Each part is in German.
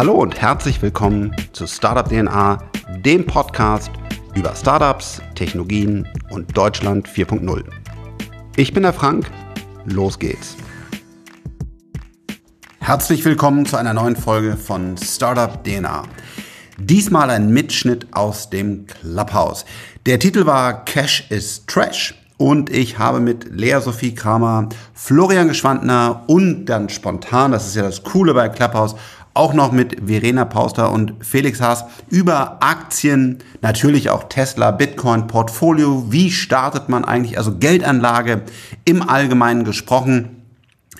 Hallo und herzlich willkommen zu Startup DNA, dem Podcast über Startups, Technologien und Deutschland 4.0. Ich bin der Frank, los geht's. Herzlich willkommen zu einer neuen Folge von Startup DNA. Diesmal ein Mitschnitt aus dem Clubhouse. Der Titel war Cash is Trash und ich habe mit Lea Sophie Kramer, Florian Geschwandner und dann spontan, das ist ja das Coole bei Clubhouse, auch noch mit Verena Pauster und Felix Haas über Aktien, natürlich auch Tesla, Bitcoin, Portfolio. Wie startet man eigentlich, also Geldanlage im Allgemeinen gesprochen.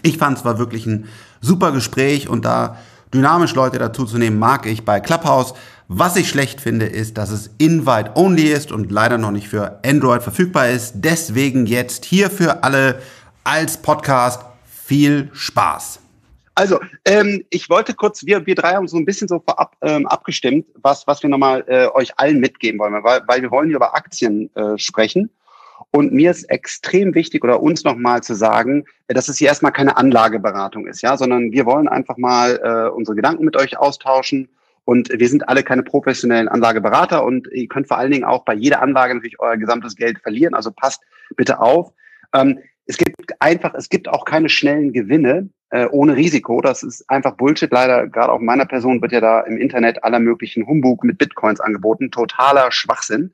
Ich fand es war wirklich ein super Gespräch und da dynamisch Leute dazu zu nehmen, mag ich bei Clubhouse. Was ich schlecht finde, ist, dass es Invite Only ist und leider noch nicht für Android verfügbar ist. Deswegen jetzt hier für alle als Podcast viel Spaß. Also, ähm, ich wollte kurz, wir, wir drei haben so ein bisschen so vorab ähm, abgestimmt, was, was wir nochmal äh, euch allen mitgeben wollen, weil, weil wir wollen hier über Aktien äh, sprechen. Und mir ist extrem wichtig, oder uns nochmal zu sagen, dass es hier erstmal keine Anlageberatung ist, ja, sondern wir wollen einfach mal äh, unsere Gedanken mit euch austauschen. Und wir sind alle keine professionellen Anlageberater und ihr könnt vor allen Dingen auch bei jeder Anlage natürlich euer gesamtes Geld verlieren. Also passt bitte auf. Ähm, es gibt einfach, es gibt auch keine schnellen Gewinne äh, ohne Risiko. Das ist einfach Bullshit. Leider, gerade auch meiner Person wird ja da im Internet aller möglichen Humbug mit Bitcoins angeboten. Totaler Schwachsinn.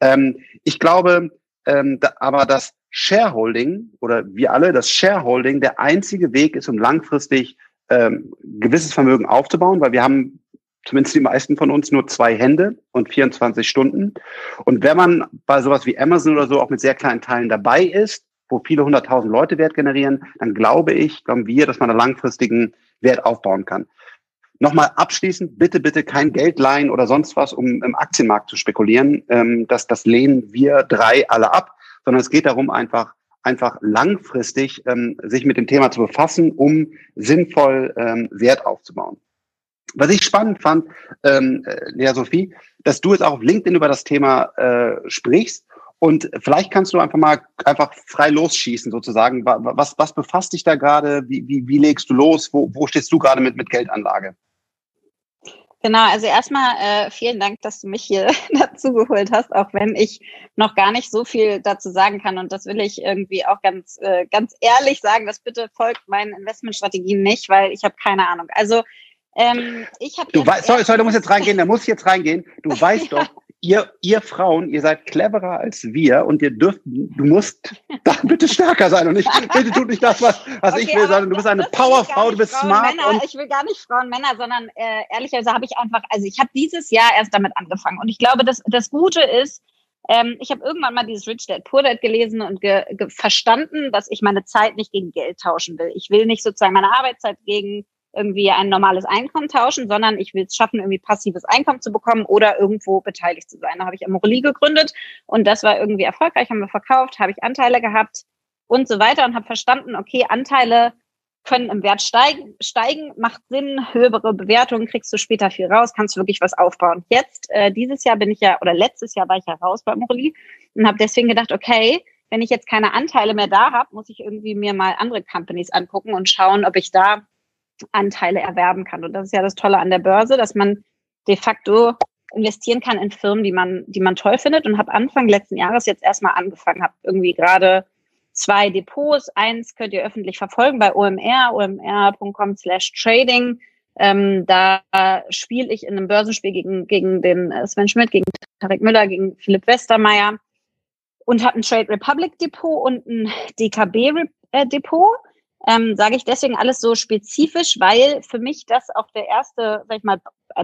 Ähm, ich glaube ähm, da, aber, dass Shareholding oder wir alle, das Shareholding der einzige Weg ist, um langfristig ähm, gewisses Vermögen aufzubauen, weil wir haben zumindest die meisten von uns nur zwei Hände und 24 Stunden. Und wenn man bei sowas wie Amazon oder so auch mit sehr kleinen Teilen dabei ist, wo viele hunderttausend Leute Wert generieren, dann glaube ich, glauben wir, dass man da langfristigen Wert aufbauen kann. Nochmal abschließend, bitte, bitte kein Geld leihen oder sonst was, um im Aktienmarkt zu spekulieren. Ähm, das, das lehnen wir drei alle ab, sondern es geht darum, einfach, einfach langfristig ähm, sich mit dem Thema zu befassen, um sinnvoll ähm, Wert aufzubauen. Was ich spannend fand, ähm, äh, Lea Sophie, dass du jetzt auch auf LinkedIn über das Thema äh, sprichst und vielleicht kannst du einfach mal einfach frei losschießen sozusagen. Was, was befasst dich da gerade? Wie, wie, wie legst du los? Wo, wo stehst du gerade mit, mit Geldanlage? Genau, also erstmal äh, vielen Dank, dass du mich hier dazu geholt hast, auch wenn ich noch gar nicht so viel dazu sagen kann. Und das will ich irgendwie auch ganz, äh, ganz ehrlich sagen, dass bitte folgt meinen Investmentstrategien nicht, weil ich habe keine Ahnung. Also ähm, ich habe. Du weißt, sorry, sorry, du musst jetzt reingehen, da muss jetzt reingehen. Du weißt doch, ihr, ihr Frauen, ihr seid cleverer als wir und ihr dürft, du musst da bitte stärker sein und nicht, bitte tut nicht das, was, was okay, ich will, sondern du bist eine Powerfrau, du bist Frauen, smart. Männer, und ich will gar nicht Frauen, Männer, sondern äh, ehrlicherweise habe ich einfach, also ich habe dieses Jahr erst damit angefangen und ich glaube, dass das Gute ist, ähm, ich habe irgendwann mal dieses Rich Dad Poor Dad gelesen und ge, ge verstanden, dass ich meine Zeit nicht gegen Geld tauschen will. Ich will nicht sozusagen meine Arbeitszeit gegen irgendwie ein normales Einkommen tauschen, sondern ich will es schaffen, irgendwie passives Einkommen zu bekommen oder irgendwo beteiligt zu sein. Da habe ich Amorelie gegründet und das war irgendwie erfolgreich, haben wir verkauft, habe ich Anteile gehabt und so weiter und habe verstanden, okay, Anteile können im Wert steigen, steigen, macht Sinn, höhere Bewertungen, kriegst du später viel raus, kannst wirklich was aufbauen. Jetzt, äh, dieses Jahr bin ich ja, oder letztes Jahr war ich ja raus bei Amorelie und habe deswegen gedacht, okay, wenn ich jetzt keine Anteile mehr da habe, muss ich irgendwie mir mal andere Companies angucken und schauen, ob ich da Anteile erwerben kann. Und das ist ja das Tolle an der Börse, dass man de facto investieren kann in Firmen, die man, die man toll findet und habe Anfang letzten Jahres jetzt erstmal angefangen, habe irgendwie gerade zwei Depots. Eins könnt ihr öffentlich verfolgen bei OMR, omr.com slash trading. Ähm, da spiele ich in einem Börsenspiel gegen, gegen den Sven Schmidt, gegen Tarek Müller, gegen Philipp Westermeier und habe ein Trade Republic Depot und ein DKB äh, Depot ähm, sage ich deswegen alles so spezifisch, weil für mich das auch der erste, sag ich mal,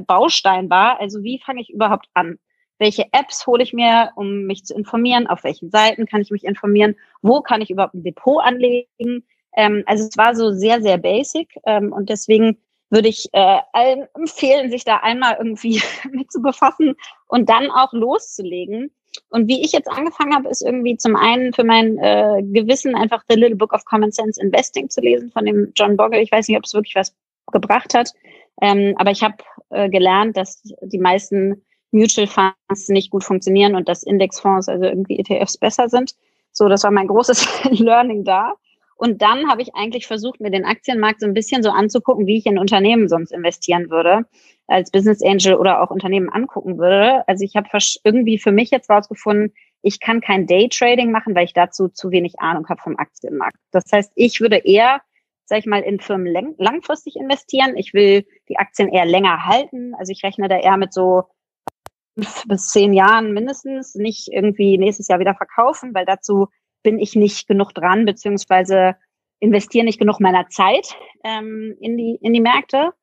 Baustein war. Also wie fange ich überhaupt an? Welche Apps hole ich mir, um mich zu informieren? Auf welchen Seiten kann ich mich informieren? Wo kann ich überhaupt ein Depot anlegen? Ähm, also es war so sehr, sehr basic ähm, und deswegen würde ich äh, allen empfehlen, sich da einmal irgendwie mit zu befassen und dann auch loszulegen. Und wie ich jetzt angefangen habe, ist irgendwie zum einen für mein äh, Gewissen einfach The Little Book of Common Sense Investing zu lesen von dem John Bogle. Ich weiß nicht, ob es wirklich was gebracht hat, ähm, aber ich habe äh, gelernt, dass die meisten Mutual Funds nicht gut funktionieren und dass Indexfonds, also irgendwie ETFs, besser sind. So, das war mein großes Learning da. Und dann habe ich eigentlich versucht, mir den Aktienmarkt so ein bisschen so anzugucken, wie ich in Unternehmen sonst investieren würde, als Business Angel oder auch Unternehmen angucken würde. Also ich habe irgendwie für mich jetzt rausgefunden, ich kann kein Daytrading machen, weil ich dazu zu wenig Ahnung habe vom Aktienmarkt. Das heißt, ich würde eher, sag ich mal, in Firmen langfristig investieren. Ich will die Aktien eher länger halten. Also ich rechne da eher mit so fünf bis zehn Jahren mindestens, nicht irgendwie nächstes Jahr wieder verkaufen, weil dazu bin ich nicht genug dran, beziehungsweise investiere nicht genug meiner Zeit ähm, in, die, in die Märkte.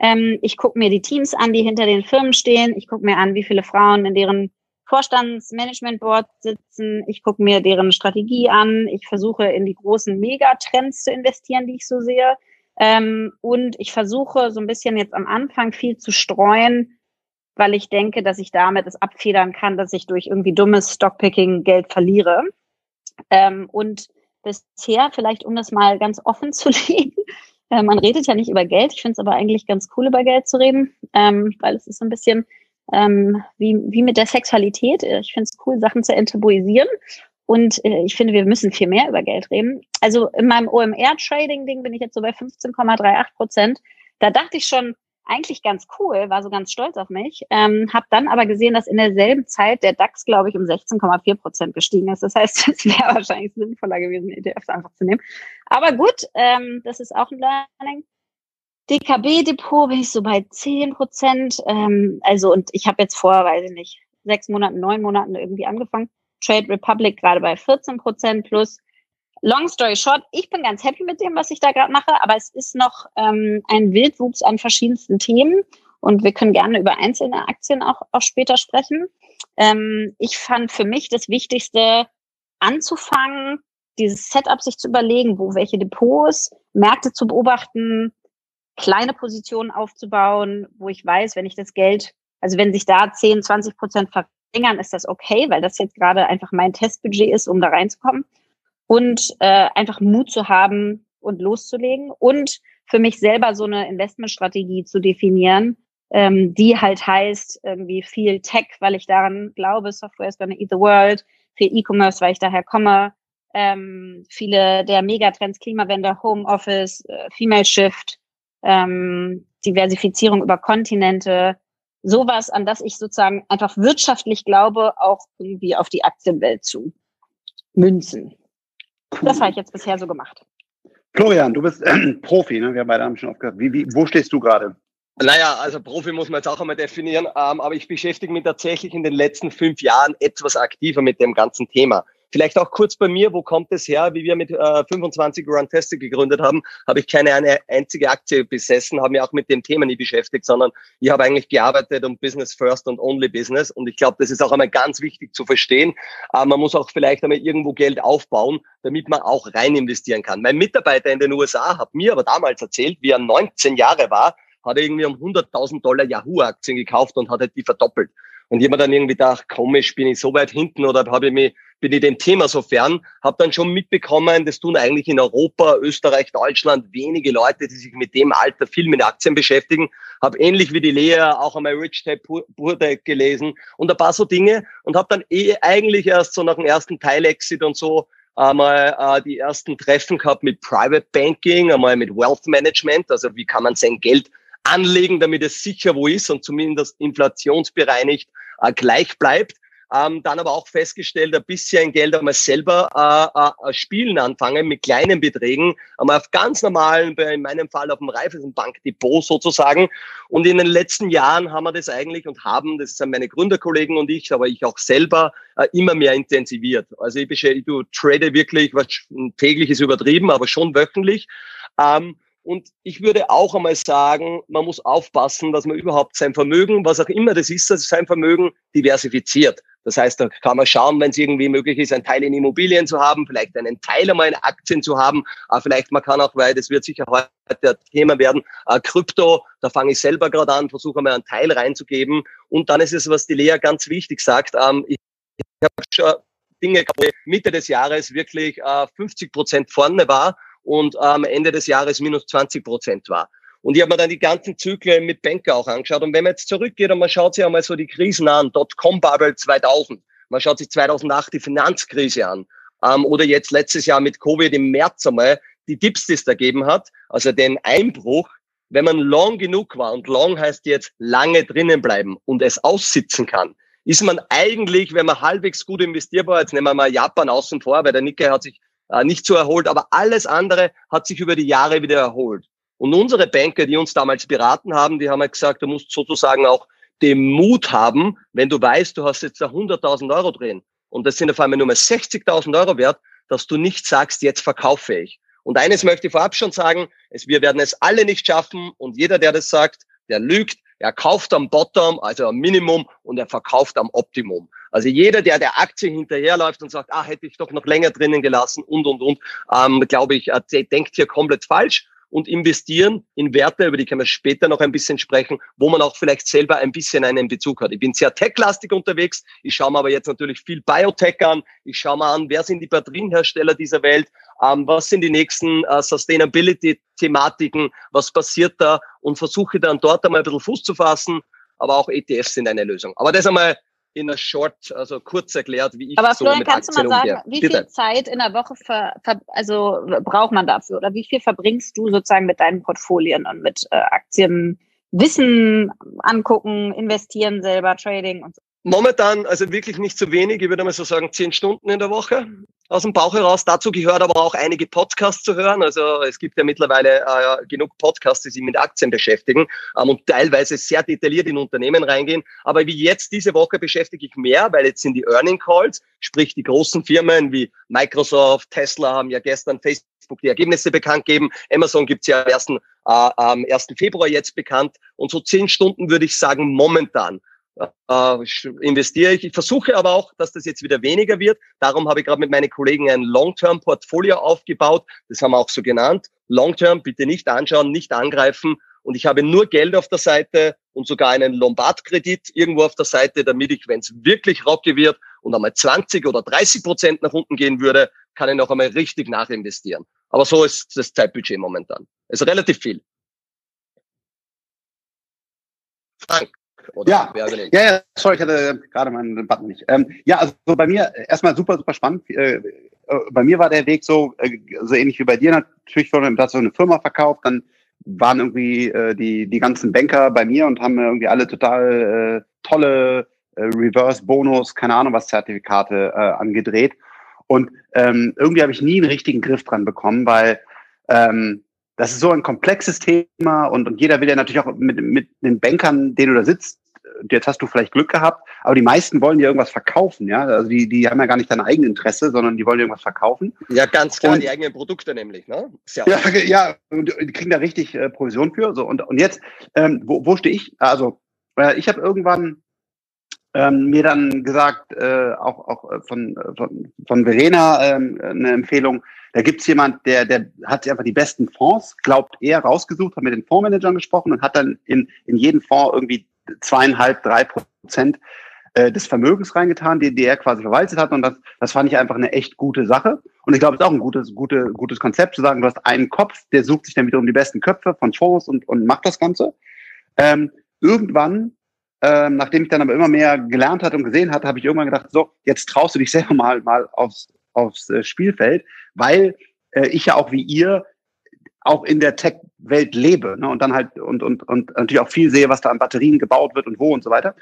Ähm, ich gucke mir die Teams an, die hinter den Firmen stehen. Ich gucke mir an, wie viele Frauen in deren Vorstandsmanagement-Board sitzen. Ich gucke mir deren Strategie an. Ich versuche in die großen Megatrends zu investieren, die ich so sehe. Ähm, und ich versuche so ein bisschen jetzt am Anfang viel zu streuen, weil ich denke, dass ich damit es abfedern kann, dass ich durch irgendwie dummes Stockpicking Geld verliere. Ähm, und bisher, vielleicht um das mal ganz offen zu legen, äh, man redet ja nicht über Geld. Ich finde es aber eigentlich ganz cool, über Geld zu reden, ähm, weil es ist so ein bisschen ähm, wie, wie mit der Sexualität. Ich finde es cool, Sachen zu enttabuisieren. Und äh, ich finde, wir müssen viel mehr über Geld reden. Also in meinem OMR-Trading-Ding bin ich jetzt so bei 15,38 Prozent. Da dachte ich schon, eigentlich ganz cool, war so ganz stolz auf mich, ähm, habe dann aber gesehen, dass in derselben Zeit der DAX, glaube ich, um 16,4 Prozent gestiegen ist. Das heißt, es wäre wahrscheinlich sinnvoller gewesen, ETFs einfach zu nehmen. Aber gut, ähm, das ist auch ein Learning. DKB-Depot bin ich so bei 10 Prozent. Ähm, also, und ich habe jetzt vor, weiß ich nicht, sechs Monaten, neun Monaten irgendwie angefangen. Trade Republic gerade bei 14 Prozent plus. Long story short, ich bin ganz happy mit dem, was ich da gerade mache, aber es ist noch ähm, ein Wildwuchs an verschiedensten Themen und wir können gerne über einzelne Aktien auch, auch später sprechen. Ähm, ich fand für mich das Wichtigste anzufangen, dieses Setup sich zu überlegen, wo welche Depots, Märkte zu beobachten, kleine Positionen aufzubauen, wo ich weiß, wenn ich das Geld, also wenn sich da 10, 20 Prozent verringern, ist das okay, weil das jetzt gerade einfach mein Testbudget ist, um da reinzukommen. Und äh, einfach Mut zu haben und loszulegen und für mich selber so eine Investmentstrategie zu definieren, ähm, die halt heißt irgendwie viel Tech, weil ich daran glaube, Software is gonna eat the world, viel E-Commerce, weil ich daher komme, ähm, viele der Megatrends, Klimawende, Homeoffice, äh, Female Shift, ähm, Diversifizierung über Kontinente, sowas, an das ich sozusagen einfach wirtschaftlich glaube, auch irgendwie auf die Aktienwelt zu münzen. Cool. Das habe ich jetzt bisher so gemacht. Florian, du bist äh, Profi, ne? Wir beide haben schon aufgehört. Wie, wie, wo stehst du gerade? Naja, also Profi muss man jetzt auch einmal definieren, ähm, aber ich beschäftige mich tatsächlich in den letzten fünf Jahren etwas aktiver mit dem ganzen Thema. Vielleicht auch kurz bei mir, wo kommt es her? Wie wir mit äh, 25 Run Tester gegründet haben, habe ich keine eine einzige Aktie besessen, habe mich auch mit dem Thema nie beschäftigt, sondern ich habe eigentlich gearbeitet um Business First und Only Business. Und ich glaube, das ist auch einmal ganz wichtig zu verstehen. Äh, man muss auch vielleicht einmal irgendwo Geld aufbauen, damit man auch rein investieren kann. Mein Mitarbeiter in den USA hat mir aber damals erzählt, wie er 19 Jahre war, hat er irgendwie um 100.000 Dollar Yahoo-Aktien gekauft und hat halt die verdoppelt. Und mir dann irgendwie gedacht, komisch, bin ich so weit hinten oder habe ich mich, bin ich dem Thema so fern? Habe dann schon mitbekommen, das tun eigentlich in Europa, Österreich, Deutschland wenige Leute, die sich mit dem Alter viel mit Aktien beschäftigen. Habe ähnlich wie die Lea auch einmal Rich Dad Poor Dad gelesen und ein paar so Dinge und habe dann eh eigentlich erst so nach dem ersten Teil-Exit und so einmal äh, die ersten Treffen gehabt mit Private Banking, einmal mit Wealth Management, also wie kann man sein Geld anlegen, damit es sicher wo ist und zumindest inflationsbereinigt äh, gleich bleibt. Ähm, dann aber auch festgestellt, ein bisschen Geld einmal selber äh, äh, spielen anfangen mit kleinen Beträgen, einmal auf ganz normalen, in meinem Fall auf dem Raiffeisenbankdepot sozusagen. Und in den letzten Jahren haben wir das eigentlich und haben, das sind meine Gründerkollegen und ich, aber ich auch selber, äh, immer mehr intensiviert. Also ich, ich trade wirklich, was täglich ist übertrieben, aber schon wöchentlich. Ähm, und ich würde auch einmal sagen, man muss aufpassen, dass man überhaupt sein Vermögen, was auch immer das ist, also sein Vermögen diversifiziert. Das heißt, da kann man schauen, wenn es irgendwie möglich ist, einen Teil in Immobilien zu haben, vielleicht einen Teil einmal in Aktien zu haben, aber vielleicht man kann auch, weil das wird sicher heute ein Thema werden, äh, Krypto, da fange ich selber gerade an, versuche einmal einen Teil reinzugeben. Und dann ist es, was die Lea ganz wichtig sagt, ähm, ich, ich habe schon Dinge, Mitte des Jahres wirklich äh, 50 Prozent vorne war und am Ende des Jahres minus 20 Prozent war. Und ich habe mir dann die ganzen Zyklen mit Banker auch angeschaut. Und wenn man jetzt zurückgeht und man schaut sich einmal so die Krisen an, Dotcom-Bubble 2000, man schaut sich 2008 die Finanzkrise an, ähm, oder jetzt letztes Jahr mit Covid im März einmal die Dips, die es da gegeben hat, also den Einbruch, wenn man long genug war und long heißt jetzt lange drinnen bleiben und es aussitzen kann, ist man eigentlich, wenn man halbwegs gut investierbar, jetzt nehmen wir mal Japan außen vor, weil der Nikkei hat sich äh, nicht so erholt, aber alles andere hat sich über die Jahre wieder erholt. Und unsere Banker, die uns damals beraten haben, die haben halt gesagt, du musst sozusagen auch den Mut haben, wenn du weißt, du hast jetzt da 100.000 Euro drin und das sind auf einmal nur mal 60.000 Euro wert, dass du nicht sagst, jetzt verkaufe ich. Und eines möchte ich vorab schon sagen, es, wir werden es alle nicht schaffen und jeder, der das sagt, der lügt, er kauft am Bottom, also am Minimum und er verkauft am Optimum. Also jeder, der der Aktie hinterherläuft und sagt, ah, hätte ich doch noch länger drinnen gelassen und, und, und, ähm, glaube ich, äh, denkt hier komplett falsch und investieren in Werte, über die können wir später noch ein bisschen sprechen, wo man auch vielleicht selber ein bisschen einen Bezug hat. Ich bin sehr techlastig unterwegs. Ich schaue mir aber jetzt natürlich viel Biotech an. Ich schaue mir an, wer sind die Batterienhersteller dieser Welt? Ähm, was sind die nächsten äh, Sustainability-Thematiken? Was passiert da? Und versuche dann dort einmal ein bisschen Fuß zu fassen. Aber auch ETFs sind eine Lösung. Aber das einmal in a short, also kurz erklärt, wie ich Aber so Florian, mit kannst Aktien du mal sagen, umgehe. wie Bitte. viel Zeit in der Woche ver, ver, also braucht man dafür oder wie viel verbringst du sozusagen mit deinen Portfolien und mit äh, Aktien, Wissen angucken, investieren selber, Trading und so? Momentan also wirklich nicht zu wenig, ich würde mal so sagen zehn Stunden in der Woche aus dem Bauch heraus. Dazu gehört aber auch einige Podcasts zu hören. Also es gibt ja mittlerweile äh, genug Podcasts, die sich mit Aktien beschäftigen ähm, und teilweise sehr detailliert in Unternehmen reingehen. Aber wie jetzt diese Woche beschäftige ich mehr, weil jetzt sind die Earning Calls, sprich die großen Firmen wie Microsoft, Tesla haben ja gestern Facebook die Ergebnisse bekannt gegeben. Amazon gibt's ja am 1. Äh, am 1. Februar jetzt bekannt. Und so zehn Stunden würde ich sagen momentan äh, investiere ich. Ich versuche aber auch, dass das jetzt wieder weniger wird. Darum habe ich gerade mit meinen Kollegen ein Long-Term-Portfolio aufgebaut. Das haben wir auch so genannt. Long-Term bitte nicht anschauen, nicht angreifen. Und ich habe nur Geld auf der Seite und sogar einen Lombard-Kredit irgendwo auf der Seite, damit ich, wenn es wirklich rocky wird und einmal 20 oder 30 Prozent nach unten gehen würde, kann ich noch einmal richtig nachinvestieren. Aber so ist das Zeitbudget momentan. Also relativ viel. Frank. Ja? Ja, ja, sorry, ich hatte gerade meinen Button nicht. Ähm, ja, also so bei mir erstmal super, super spannend. Äh, äh, bei mir war der Weg so, äh, so ähnlich wie bei dir natürlich, dass so eine Firma verkauft, dann waren irgendwie äh, die, die ganzen Banker bei mir und haben irgendwie alle total äh, tolle äh, Reverse-Bonus, keine Ahnung was, Zertifikate äh, angedreht. Und ähm, irgendwie habe ich nie einen richtigen Griff dran bekommen, weil ähm, das ist so ein komplexes Thema und, und jeder will ja natürlich auch mit, mit den Bankern, denen du da sitzt, jetzt hast du vielleicht Glück gehabt, aber die meisten wollen dir irgendwas verkaufen, ja. Also die, die haben ja gar nicht dein eigenes Interesse, sondern die wollen dir irgendwas verkaufen. Ja, ganz klar, Und- die eigenen Produkte nämlich, ne? Sehr Ja, ja, und die kriegen da richtig äh, Provision für. So, und, und jetzt, ähm, wo, wo stehe ich? Also, äh, ich habe irgendwann ähm, mir dann gesagt, äh, auch, auch äh, von, äh, von, von Verena ähm, eine Empfehlung, da gibt's jemand, der, der hat sich einfach die besten Fonds, glaubt er, rausgesucht, hat mit den Fondsmanagern gesprochen und hat dann in, in jeden Fonds irgendwie zweieinhalb, drei Prozent äh, des Vermögens reingetan, die, die er quasi verwaltet hat. Und das, das fand ich einfach eine echt gute Sache. Und ich glaube, es ist auch ein gutes, gute, gutes Konzept zu sagen, du hast einen Kopf, der sucht sich dann wiederum die besten Köpfe von Fonds und, und macht das Ganze. Ähm, irgendwann, ähm, nachdem ich dann aber immer mehr gelernt hatte und gesehen hatte, habe ich irgendwann gedacht, so, jetzt traust du dich selber mal, mal aufs, aufs äh, Spielfeld, weil äh, ich ja auch wie ihr auch in der Tech-Welt lebe ne? und dann halt und, und, und natürlich auch viel sehe, was da an Batterien gebaut wird und wo und so weiter.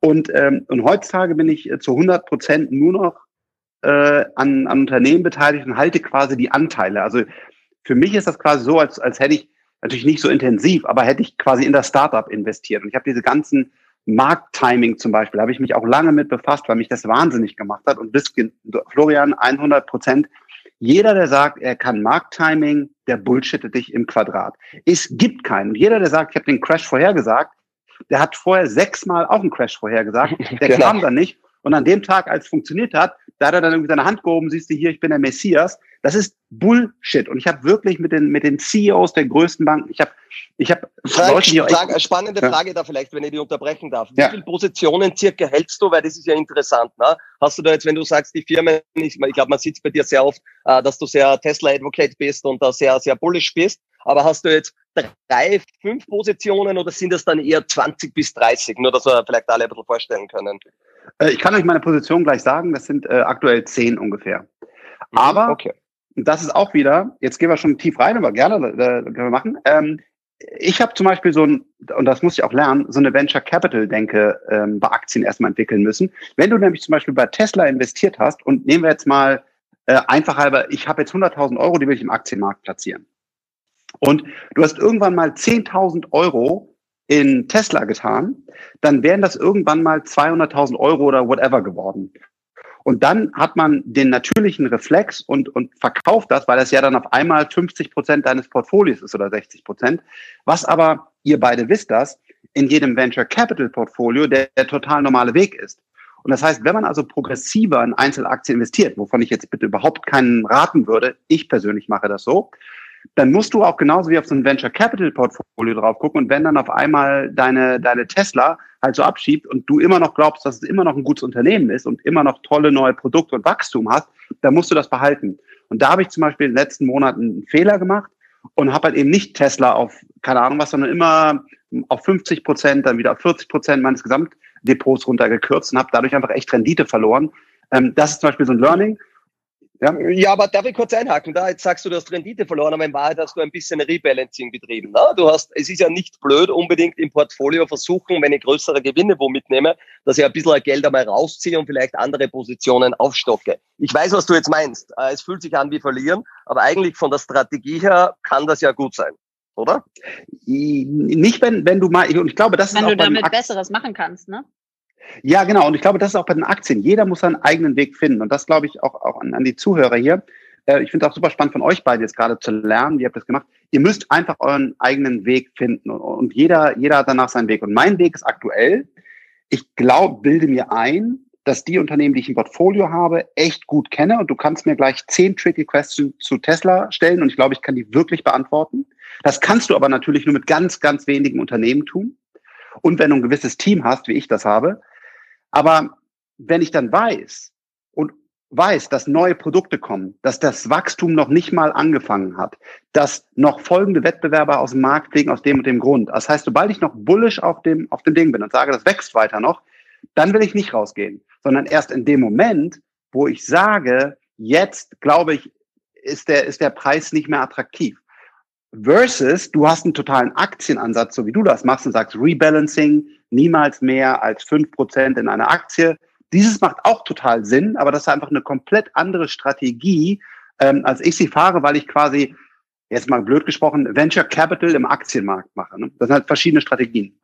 Und, ähm, und heutzutage bin ich äh, zu 100 Prozent nur noch äh, an, an Unternehmen beteiligt und halte quasi die Anteile. Also für mich ist das quasi so, als, als hätte ich natürlich nicht so intensiv, aber hätte ich quasi in das Startup investiert. Und ich habe diese ganzen Markttiming zum Beispiel, habe ich mich auch lange mit befasst, weil mich das wahnsinnig gemacht hat. Und bis Florian 100 Prozent. Jeder, der sagt, er kann Markttiming, der bullshittet dich im Quadrat. Es gibt keinen. Und jeder, der sagt, ich habe den Crash vorhergesagt, der hat vorher sechsmal auch einen Crash vorhergesagt. Der Genau. kam dann nicht. Und an dem Tag, als es funktioniert hat, da hat er dann irgendwie seine Hand gehoben, siehst du hier, ich bin der Messias. Das ist Bullshit. Und ich habe wirklich mit den, mit den CEOs der größten Banken, ich habe ich hab Frage, eine spannende Ja. Frage da vielleicht, wenn ich die unterbrechen darf. Ja. Wie viele Positionen circa hältst du? Weil das ist ja interessant. Ne? Hast du da jetzt, wenn du sagst, die Firmen, ich, ich glaube, man sieht bei dir sehr oft, äh, dass du sehr Tesla-Advocate bist und da sehr, sehr bullish bist. Aber hast du jetzt drei, fünf Positionen oder sind das dann eher 20 bis 30? Nur, dass wir vielleicht alle ein bisschen vorstellen können. Äh, Ich kann euch meine Position gleich sagen, das sind äh, aktuell zehn ungefähr. Mhm, aber okay. Das ist auch wieder, jetzt gehen wir schon tief rein, aber gerne äh, können wir machen. Ähm, ich habe zum Beispiel so ein, und das muss ich auch lernen, so eine Venture Capital Denke ähm, bei Aktien erstmal entwickeln müssen. Wenn du nämlich zum Beispiel bei Tesla investiert hast und nehmen wir jetzt mal äh, einfach halber, ich habe jetzt 100.000 Euro, die will ich im Aktienmarkt platzieren. Und du hast irgendwann mal 10.000 Euro in Tesla getan, dann wären das irgendwann mal 200.000 Euro oder whatever geworden. Und dann hat man den natürlichen Reflex und, und verkauft das, weil das ja dann auf einmal 50 Prozent deines Portfolios ist oder 60 Prozent. Was aber, ihr beide wisst das, in jedem Venture Capital Portfolio der, der total normale Weg ist. Und das heißt, wenn man also progressiver in Einzelaktien investiert, wovon ich jetzt bitte überhaupt keinen raten würde, ich persönlich mache das so, dann musst du auch genauso wie auf so ein Venture Capital Portfolio drauf gucken und wenn dann auf einmal deine, deine Tesla halt so abschiebt und du immer noch glaubst, dass es immer noch ein gutes Unternehmen ist und immer noch tolle neue Produkte und Wachstum hast, dann musst du das behalten. Und da habe ich zum Beispiel in den letzten Monaten einen Fehler gemacht und habe halt eben nicht Tesla auf, keine Ahnung was, sondern immer auf 50 Prozent, dann wieder auf 40 Prozent meines Gesamtdepots runtergekürzt und habe dadurch einfach echt Rendite verloren. Ähm, das ist zum Beispiel so ein Learning. Ja, ja, aber darf ich kurz einhaken? Da jetzt sagst du, du hast Rendite verloren, aber in Wahrheit hast du ein bisschen Rebalancing betrieben. Ne? Du hast, es ist ja nicht blöd, unbedingt im Portfolio versuchen, wenn ich größere Gewinne wo mitnehme, dass ich ein bisschen Geld einmal rausziehe und vielleicht andere Positionen aufstocke. Ich weiß, was du jetzt meinst. Äh, es fühlt sich an wie verlieren, aber eigentlich von der Strategie her kann das ja gut sein, oder? Nicht, wenn, wenn du mal, und ich glaube, das wenn ist Wenn du damit Besseres machen kannst, ne? Ja, genau. Und ich glaube, das ist auch bei den Aktien. Jeder muss seinen eigenen Weg finden. Und das glaube ich auch, auch an, an die Zuhörer hier. Äh, ich finde es auch super spannend von euch beiden jetzt gerade zu lernen. Wie habt ihr das gemacht? Ihr müsst einfach euren eigenen Weg finden. Und, und jeder, jeder hat danach seinen Weg. Und mein Weg ist aktuell. Ich glaube, bilde mir ein, dass die Unternehmen, die ich im Portfolio habe, echt gut kenne. Und du kannst mir gleich zehn tricky Questions zu Tesla stellen. Und ich glaube, ich kann die wirklich beantworten. Das kannst du aber natürlich nur mit ganz, ganz wenigen Unternehmen tun. Und wenn du ein gewisses Team hast, wie ich das habe, aber wenn ich dann weiß und weiß, dass neue Produkte kommen, dass das Wachstum noch nicht mal angefangen hat, dass noch folgende Wettbewerber aus dem Markt fliegen aus dem und dem Grund. Das heißt, sobald ich noch bullish auf dem, auf dem Ding bin und sage, das wächst weiter noch, dann will ich nicht rausgehen, sondern erst in dem Moment, wo ich sage, jetzt glaube ich, ist der, ist der Preis nicht mehr attraktiv. Versus, du hast einen totalen Aktienansatz, so wie du das machst und sagst, Rebalancing, niemals mehr als fünf Prozent in einer Aktie. Dieses macht auch total Sinn, aber das ist einfach eine komplett andere Strategie, ähm, als ich sie fahre, weil ich quasi, jetzt mal blöd gesprochen, Venture Capital im Aktienmarkt mache. Ne? Das sind halt verschiedene Strategien.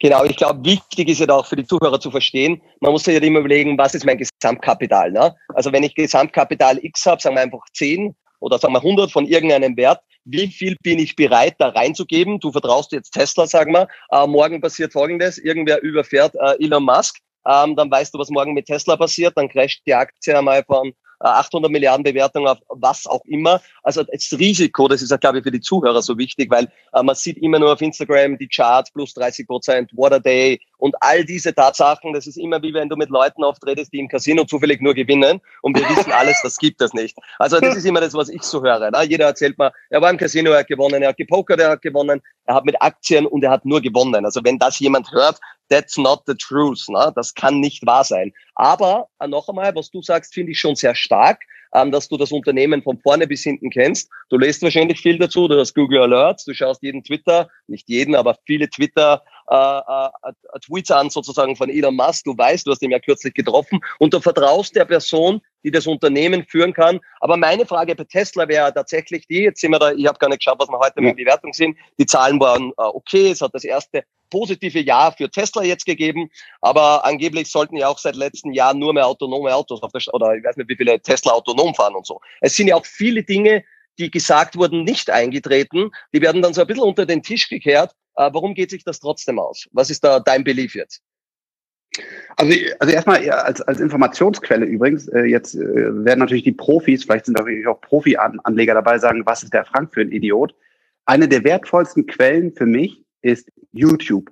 Genau, ich glaube, wichtig ist ja auch für die Zuhörer zu verstehen, man muss sich ja immer überlegen, was ist mein Gesamtkapital. Ne? Also wenn ich Gesamtkapital X habe, sagen wir einfach 10 oder sagen wir 100 von irgendeinem Wert, wie viel bin ich bereit, da reinzugeben? Du vertraust jetzt Tesla, sagen wir, äh, morgen passiert Folgendes, irgendwer überfährt äh, Elon Musk, ähm, dann weißt du, was morgen mit Tesla passiert, dann crasht die Aktie einmal von 800 äh, Milliarden Bewertung auf was auch immer. Also das Risiko, das ist ja, glaube ich, für die Zuhörer so wichtig, weil äh, man sieht immer nur auf Instagram die Charts plus 30 Prozent, What a Day und all diese Tatsachen. Das ist immer wie wenn du mit Leuten auftretest, die im Casino zufällig nur gewinnen und wir wissen alles, das gibt es nicht. Also das ist immer das, was ich so höre. Ne? Jeder erzählt mir, er war im Casino, er hat gewonnen, er hat gepokert, er hat gewonnen, er hat mit Aktien und er hat nur gewonnen. Also wenn das jemand hört, that's not the truth. Ne? Das kann nicht wahr sein. Aber äh, noch einmal, was du sagst, finde ich schon sehr stark, ähm, dass du das Unternehmen von vorne bis hinten kennst. Du lest wahrscheinlich viel dazu, du hast Google Alerts, du schaust jeden Twitter, nicht jeden, aber viele Twitter äh, äh, äh, Tweets an sozusagen von Elon Musk. Du weißt, du hast ihn ja kürzlich getroffen und du vertraust der Person, die das Unternehmen führen kann. Aber meine Frage bei Tesla wäre tatsächlich die, jetzt sind wir da, ich habe gar nicht geschaut, was wir heute mit Bewertung sind. Die Zahlen waren äh, okay, es hat das erste positive Jahr für Tesla jetzt gegeben, aber angeblich sollten ja auch seit letzten Jahr nur mehr autonome Autos auf der oder ich weiß nicht, wie viele Tesla autonom fahren und so. Es sind ja auch viele Dinge, die gesagt wurden, nicht eingetreten. Die werden dann so ein bisschen unter den Tisch gekehrt. Äh, warum geht sich das trotzdem aus? Was ist da dein Belief jetzt? Also, also erstmal als, als Informationsquelle übrigens, äh, jetzt äh, werden natürlich die Profis, vielleicht sind natürlich auch Profi-Anleger dabei, sagen, was ist der Frank für ein Idiot? Eine der wertvollsten Quellen für mich ist YouTube,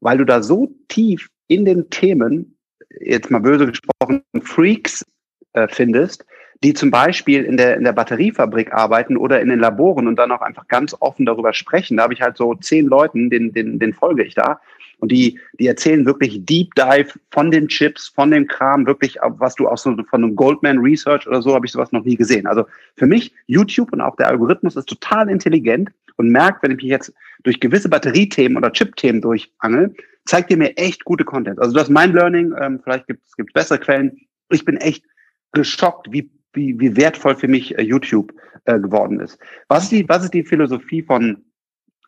weil du da so tief in den Themen, jetzt mal böse gesprochen, Freaks äh, findest, die zum Beispiel in der, in der Batteriefabrik arbeiten oder in den Laboren und dann auch einfach ganz offen darüber sprechen. Da habe ich halt so zehn Leuten, den, den, den folge ich da. Und die, die erzählen wirklich Deep Dive von den Chips, von dem Kram, wirklich, was du auch so von einem Goldman Research oder so habe ich sowas noch nie gesehen. Also für mich, YouTube und auch der Algorithmus ist total intelligent und merkt, wenn ich mich jetzt durch gewisse Batteriethemen oder Chip-Themen durchangel, zeigt ihr mir echt gute Content. Also das Mind Learning, ähm, vielleicht gibt es bessere Quellen. Ich bin echt geschockt, wie, wie, wie wertvoll für mich äh, YouTube äh, geworden ist. Was ist die, was ist die Philosophie von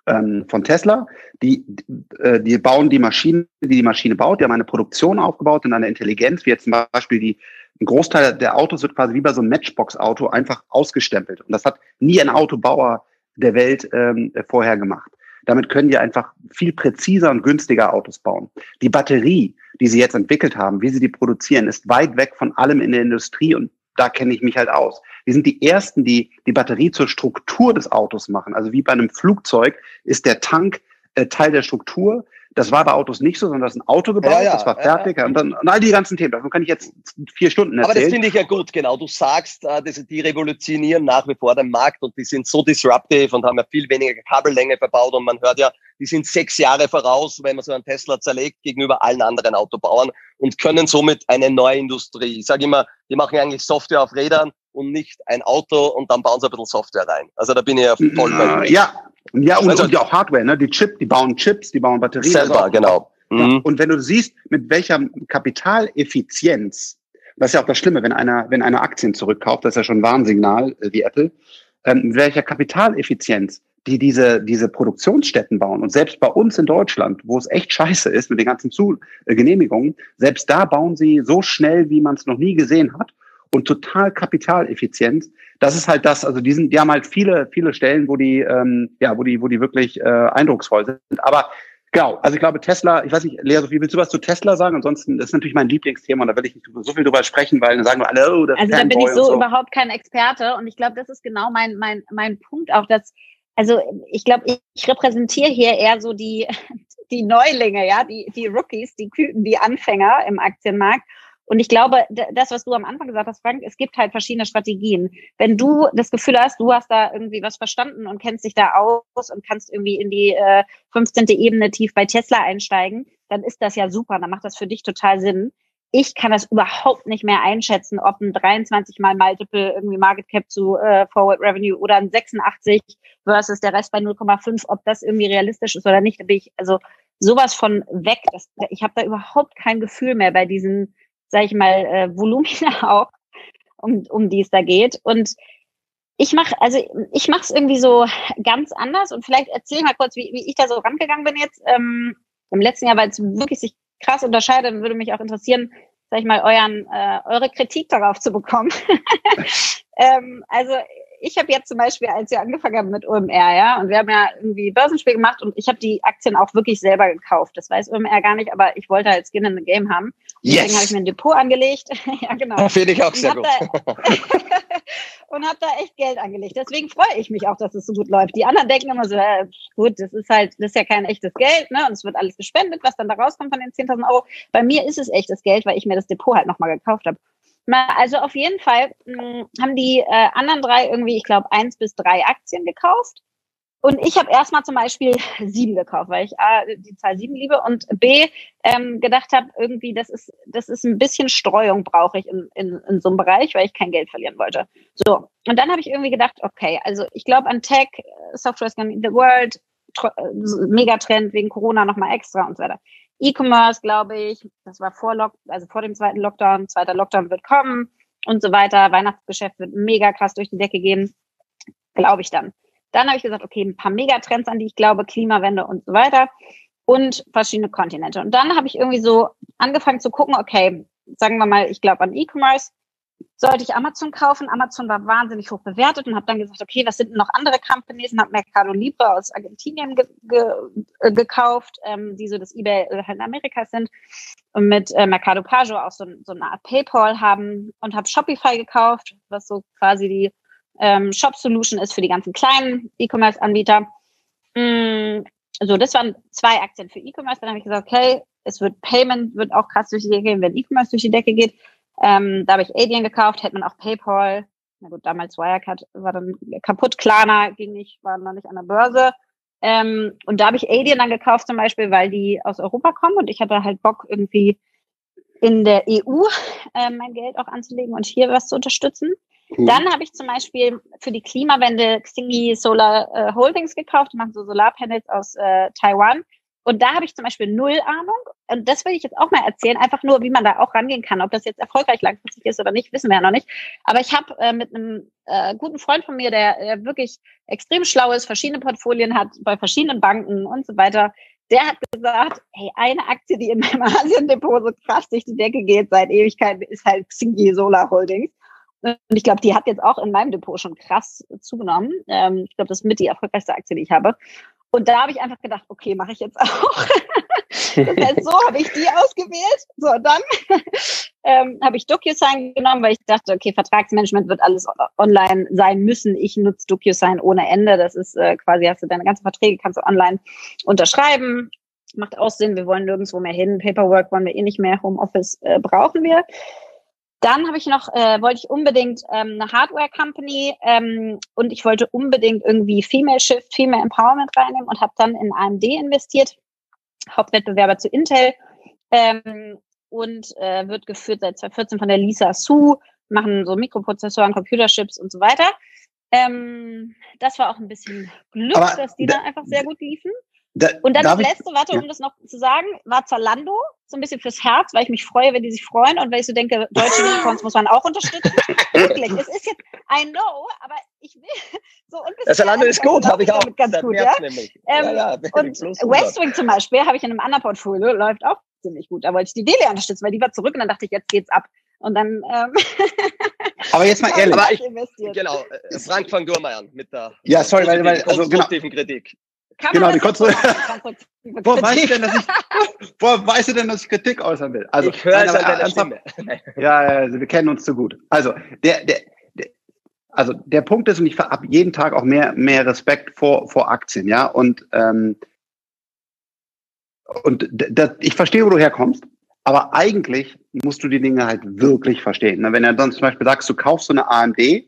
ähm, von Tesla. Die, äh, die bauen die Maschine, die die Maschine baut. Die haben eine Produktion aufgebaut und eine Intelligenz, wie jetzt zum Beispiel die, ein Großteil der Autos wird quasi wie bei so einem Matchbox-Auto einfach ausgestempelt. Und das hat nie ein Autobauer der Welt ähm, vorher gemacht. Damit können die einfach viel präziser und günstiger Autos bauen. Die Batterie, die sie jetzt entwickelt haben, wie sie die produzieren, ist weit weg von allem in der Industrie und da kenne ich mich halt aus. Wir sind die Ersten, die die Batterie zur Struktur des Autos machen. Also wie bei einem Flugzeug ist der Tank äh, Teil der Struktur. Das war bei Autos nicht so, sondern das ist ein Auto gebaut, ja, ja, das war fertig. Ja, und, dann, und all die ganzen Themen, davon kann ich jetzt vier Stunden erzählen. Aber das finde ich ja gut, genau. Du sagst, äh, die revolutionieren nach wie vor den Markt und die sind so disruptive und haben ja viel weniger Kabellänge verbaut und man hört ja, die sind sechs Jahre voraus, wenn man so einen Tesla zerlegt, gegenüber allen anderen Autobauern und können somit eine neue Industrie. Ich sage immer, die machen eigentlich Software auf Rädern und nicht ein Auto und dann bauen sie ein bisschen Software rein. Also da bin ich ja voll bei Ja, ja und, also, und auch Hardware, ne? Die Chip, die bauen Chips, die bauen Batterien. Selber, also genau. Ja. Mhm. Und wenn du siehst, mit welcher Kapitaleffizienz, das ist ja auch das Schlimme, wenn einer, wenn einer Aktien zurückkauft, das ist ja schon ein Warnsignal, äh, wie Apple, ähm, mit welcher Kapitaleffizienz die diese, diese Produktionsstätten bauen. Und selbst bei uns in Deutschland, wo es echt scheiße ist mit den ganzen Zu äh, Genehmigungen, selbst da bauen sie so schnell, wie man es noch nie gesehen hat und total kapitaleffizient. Das ist halt das, also die, sind, die haben halt viele, viele Stellen, wo die, ähm, ja, wo die, wo die wirklich äh, eindrucksvoll sind. Aber Genau, also ich glaube Tesla, ich weiß nicht, Lea Sophie, willst du was zu Tesla sagen? Ansonsten, das ist natürlich mein Lieblingsthema und da will ich nicht so viel drüber sprechen, weil dann sagen wir alle, oh, das Also da bin ich so, so, überhaupt kein Experte und ich glaube, das ist genau mein, mein, mein Punkt auch, dass also ich glaube, ich, ich repräsentiere hier eher so die, die Neulinge, ja, die, die Rookies, die Küken, die Anfänger im Aktienmarkt. Und ich glaube, das, was du am Anfang gesagt hast, Frank, es gibt halt verschiedene Strategien. Wenn du das Gefühl hast, du hast da irgendwie was verstanden und kennst dich da aus und kannst irgendwie in die äh, 15. Ebene tief bei Tesla einsteigen, dann ist das ja super, dann macht das für dich total Sinn ich kann das überhaupt nicht mehr einschätzen, ob ein 23 mal Multiple irgendwie Market Cap zu äh, Forward Revenue oder ein 86 versus der Rest bei 0,5, ob das irgendwie realistisch ist oder nicht. Da bin ich also sowas von weg. Das, ich habe da überhaupt kein Gefühl mehr bei diesen, sag ich mal, äh, Volumina auch, um, um die es da geht. Und ich mache, also ich mache es irgendwie so ganz anders und vielleicht erzähl mal kurz, wie, wie ich da so rangegangen bin jetzt. Ähm, Im letzten Jahr, weil es wirklich sich krass unterscheidet, würde mich auch interessieren, sag ich mal, euren, äh, eure Kritik darauf zu bekommen. ähm, also ich habe jetzt zum Beispiel, als wir angefangen haben mit OMR, ja, und wir haben ja irgendwie Börsenspiel gemacht und ich habe die Aktien auch wirklich selber gekauft. Das weiß OMR gar nicht, aber ich wollte halt Skin in the Game haben. Yes. Deswegen habe ich mir ein Depot angelegt. ja, genau. Finde ich auch sehr gut. und habe da echt Geld angelegt. Deswegen freue ich mich auch, dass es so gut läuft. Die anderen denken immer so, äh, gut, das ist halt, das ist ja kein echtes Geld, ne? Und es wird alles gespendet, was dann da rauskommt von den 10.000 Euro. Bei mir ist es echtes Geld, weil ich mir das Depot halt nochmal gekauft habe. Also auf jeden Fall mh, hm, haben die äh, anderen drei irgendwie, ich glaube, eins bis drei Aktien gekauft. Und ich habe erstmal zum Beispiel sieben gekauft, weil ich A, die Zahl sieben liebe und B, ähm, gedacht habe, irgendwie, das ist, das ist ein bisschen Streuung brauche ich in, in, in so einem Bereich, weil ich kein Geld verlieren wollte. So, und dann habe ich irgendwie gedacht, okay, also ich glaube an Tech, Software is in the world, Megatrend wegen Corona nochmal extra und so weiter. E-Commerce, glaube ich, das war vor Lock, also vor dem zweiten Lockdown, zweiter Lockdown wird kommen und so weiter. Weihnachtsgeschäft wird mega krass durch die Decke gehen, glaube ich dann. Dann habe ich gesagt, okay, ein paar Megatrends, an die ich glaube, Klimawende und so weiter und verschiedene Kontinente. Und dann habe ich irgendwie so angefangen zu gucken, okay, sagen wir mal, ich glaube an E-Commerce, sollte ich Amazon kaufen. Amazon war wahnsinnig hoch bewertet und habe dann gesagt, okay, was sind noch andere Companies? Und habe Mercado Libre aus Argentinien ge ge äh, gekauft, ähm, die so das eBay in Amerika sind. Und mit äh, Mercado Pago auch so, so eine Art PayPal haben und habe Shopify gekauft, was so quasi die ähm, Shop-Solution ist für die ganzen kleinen E-Commerce-Anbieter. Mm, so, das waren zwei Aktien für E-Commerce. Dann habe ich gesagt, okay, es wird Payment, wird auch krass durch die Decke gehen, wenn E-Commerce durch die Decke geht. Ähm, da habe ich Alien gekauft, hätte man auch PayPal. Na gut, damals Wirecard war dann kaputt. Klarna ging nicht, war noch nicht an der Börse. Ähm, und da habe ich Alien dann gekauft zum Beispiel, weil die aus Europa kommen und ich hatte halt Bock irgendwie in der EU äh, mein Geld auch anzulegen und hier was zu unterstützen. Cool. Dann habe ich zum Beispiel für die Klimawende Xingi Solar äh, Holdings gekauft, die machen so Solarpanels aus äh, Taiwan. Und da habe ich zum Beispiel null Ahnung. Und das will ich jetzt auch mal erzählen, einfach nur, wie man da auch rangehen kann. Ob das jetzt erfolgreich langfristig ist oder nicht, wissen wir ja noch nicht. Aber ich habe äh, mit einem äh, guten Freund von mir, der äh, wirklich extrem schlau ist, verschiedene Portfolien hat bei verschiedenen Banken und so weiter, der hat gesagt, hey, eine Aktie, die in meinem Asien-Depot so krass durch die Decke geht seit Ewigkeiten, ist halt Xinyi Solar Holdings. Und ich glaube, die hat jetzt auch in meinem Depot schon krass zugenommen. Ähm, ich glaube, das ist mit die erfolgreichste Aktie, die ich habe. Und da habe ich einfach gedacht, okay, mache ich jetzt auch. das heißt, so habe ich die ausgewählt. So, dann ähm, habe ich DocuSign genommen, weil ich dachte, okay, Vertragsmanagement wird alles online sein müssen. Ich nutze DocuSign ohne Ende. Das ist äh, quasi, hast du deine ganzen Verträge, kannst du online unterschreiben. Macht auch Sinn, wir wollen nirgendwo mehr hin. Paperwork wollen wir eh nicht mehr, Homeoffice äh, brauchen wir. Dann habe ich noch, äh, wollte ich unbedingt ähm, eine Hardware-Company ähm, und ich wollte unbedingt irgendwie Female Shift, Female Empowerment reinnehmen und habe dann in AMD investiert, Hauptwettbewerber zu Intel ähm, und äh, wird geführt seit 2014 von der Lisa Su, machen so Mikroprozessoren, Computerships und so weiter. Ähm, das war auch ein bisschen Glück, Aber dass die dann einfach sehr gut liefen. Da, und dann das letzte, warte, ja. um das noch zu sagen, war Zalando, so ein bisschen fürs Herz, weil ich mich freue, wenn die sich freuen und weil ich so denke, deutsche Unicorns muss man auch unterstützen. Wirklich, es ist jetzt, I know, aber ich will so ein bisschen. Zalando ist gut, habe ich auch. Ganz gut, ja? Ähm, ja, ja, und Westwing zum Beispiel habe ich in einem anderen Portfolio, läuft auch ziemlich gut. Da wollte ich die Dele unterstützen, weil die war zurück und dann dachte ich, jetzt geht's ab. Und dann. Ähm, aber jetzt mal ehrlich. Aber ich, genau, äh, Frank fang du mal an mit der ja, sorry, weil, weil, also, genau. Kritik. Kann genau, die konstruktive Woher weißt du denn, dass ich, woher weißt du denn, dass ich Kritik äußern will? Also, ich höre es an deiner Stimme. Ja, also wir kennen uns zu gut. Also, der, der, der, also der Punkt ist, und ich habe jeden Tag auch mehr, mehr Respekt vor, vor Aktien, ja, und, ähm, und das, ich verstehe, wo du herkommst, aber eigentlich musst du die Dinge halt wirklich verstehen. Wenn du dann zum Beispiel sagst, du kaufst so eine AMD,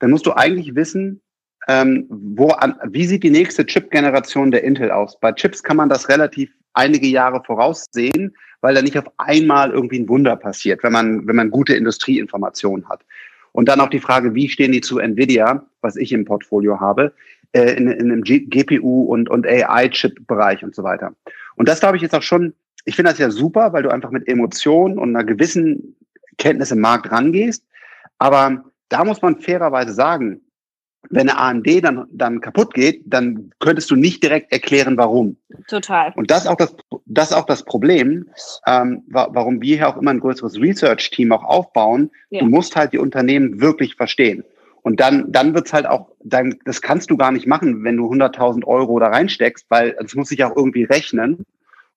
dann musst du eigentlich wissen, ähm, wo an, wie sieht die nächste Chip-Generation der Intel aus? Bei Chips kann man das relativ einige Jahre voraussehen, weil da nicht auf einmal irgendwie ein Wunder passiert, wenn man, wenn man gute Industrieinformationen hat. Und dann auch die Frage, wie stehen die zu Nvidia, was ich im Portfolio habe, äh, in, in einem GPU und, und AI-Chip-Bereich und so weiter. Und das glaube ich jetzt auch schon, ich finde das ja super, weil du einfach mit Emotionen und einer gewissen Kenntnis im Markt rangehst. Aber da muss man fairerweise sagen, wenn eine AMD dann, dann kaputt geht, dann könntest du nicht direkt erklären, warum. Total. Und das ist auch das, das ist auch das Problem, ähm, warum wir hier auch immer ein größeres Research-Team auch aufbauen. Ja. Du musst halt die Unternehmen wirklich verstehen. Und dann, dann wird's halt auch, dann, das kannst du gar nicht machen, wenn du 100.000 Euro da reinsteckst, weil das muss sich auch irgendwie rechnen.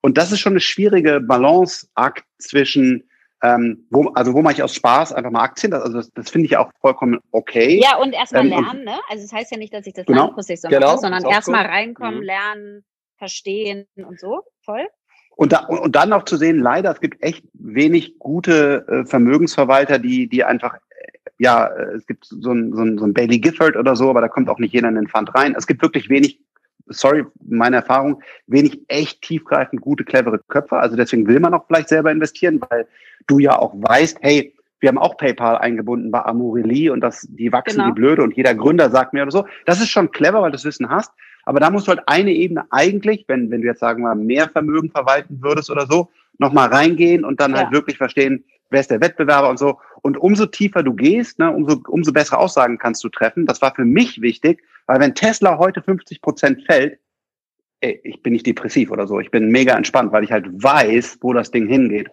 Und das ist schon eine schwierige Balanceakt zwischen ähm, wo, also wo mache ich aus Spaß einfach mal Aktien? Das, also das, das finde ich auch vollkommen okay. Ja, und erstmal ähm, lernen, ne? Also das heißt ja nicht, dass ich das genau, langfristig so genau, mache, sondern erstmal reinkommen, mhm. lernen, verstehen und so. Voll. Und, da, und dann auch zu sehen, leider, es gibt echt wenig gute äh, Vermögensverwalter, die, die einfach, äh, ja, äh, es gibt so ein, so, ein, so ein Bailey Gifford oder so, aber da kommt auch nicht jeder in den Fund rein. Es gibt wirklich wenig sorry, meine Erfahrung, wenig echt tiefgreifend gute, clevere Köpfe. Also deswegen will man auch vielleicht selber investieren, weil du ja auch weißt, hey, wir haben auch PayPal eingebunden bei Amorelie und das, die wachsen genau. wie blöde und jeder Gründer sagt mir oder so. Das ist schon clever, weil du das Wissen hast. Aber da musst du halt eine Ebene eigentlich, wenn, wenn du jetzt sagen wir mehr Vermögen verwalten würdest oder so, nochmal reingehen und dann halt ja. halt wirklich verstehen, wer ist der Wettbewerber und so. Und umso tiefer du gehst, ne, umso, umso bessere Aussagen kannst du treffen. Das war für mich wichtig, weil wenn Tesla heute 50 Prozent fällt, ey, ich bin nicht depressiv oder so. Ich bin mega entspannt, weil ich halt weiß, wo das Ding hingeht.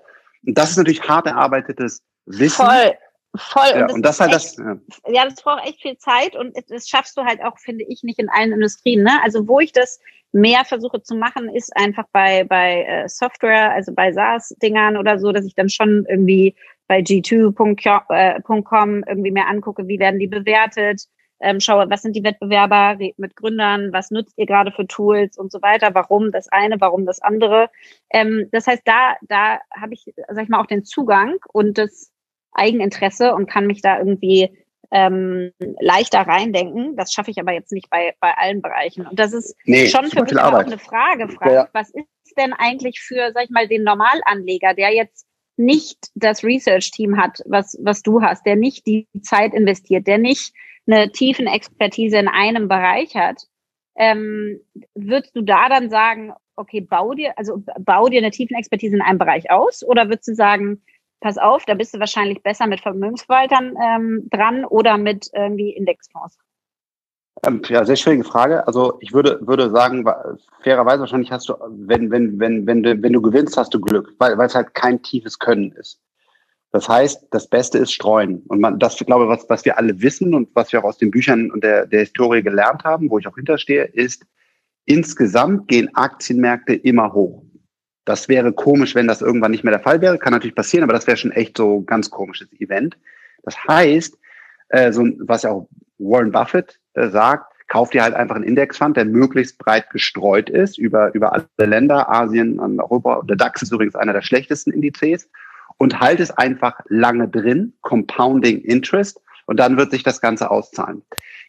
Und das ist natürlich hart erarbeitetes Wissen. Voll. Voll. Ja, und das, und das halt echt, das. Ja. ja, das braucht echt viel Zeit und das schaffst du halt auch, finde ich, nicht in allen Industrien. Ne? Also wo ich das mehr versuche zu machen, ist einfach bei bei äh, Software, also bei SaaS-Dingern oder so, dass ich dann schon irgendwie bei g2.com irgendwie mehr angucke, wie werden die bewertet, ähm, schaue, was sind die Wettbewerber, mit Gründern, was nutzt ihr gerade für Tools und so weiter, warum das eine, warum das andere. Ähm, das heißt, da, da habe ich, sag ich mal, auch den Zugang und das Eigeninteresse und kann mich da irgendwie ähm, leichter reindenken. Das schaffe ich aber jetzt nicht bei, bei allen Bereichen. Und das ist Nee, schon für mich auch eine Frage, Frank. Ja. Was ist denn eigentlich für, sag ich mal, den Normalanleger, der jetzt nicht das Research-Team hat, was, was du hast, der nicht die Zeit investiert, der nicht eine tiefen Expertise in einem Bereich hat, ähm, würdest du da dann sagen, okay, bau dir, also bau dir eine tiefen Expertise in einem Bereich aus, oder würdest du sagen, pass auf, da bist du wahrscheinlich besser mit Vermögensverwaltern ähm, dran oder mit irgendwie Indexfonds? Ähm, ja, sehr schwierige Frage. Also ich würde, würde sagen, fairerweise wahrscheinlich hast du, wenn, wenn, wenn, wenn du, wenn du gewinnst, hast du Glück, weil, weil es halt kein tiefes Können ist. Das heißt, das Beste ist streuen. Und man, das, glaube ich, was, was wir alle wissen und was wir auch aus den Büchern und der, der Historie gelernt haben, wo ich auch hinterstehe, ist, insgesamt gehen Aktienmärkte immer hoch. Das wäre komisch, wenn das irgendwann nicht mehr der Fall wäre. Kann natürlich passieren, aber das wäre schon echt so ein ganz komisches Event. Das heißt, äh, so, was ja auch Warren Buffett äh, sagt, kauf dir halt einfach einen Indexfund, der möglichst breit gestreut ist über, über alle Länder, Asien Europa. Der DAX ist übrigens einer der schlechtesten Indizes. Und halt es einfach lange drin, Compounding Interest, und dann wird sich das Ganze auszahlen.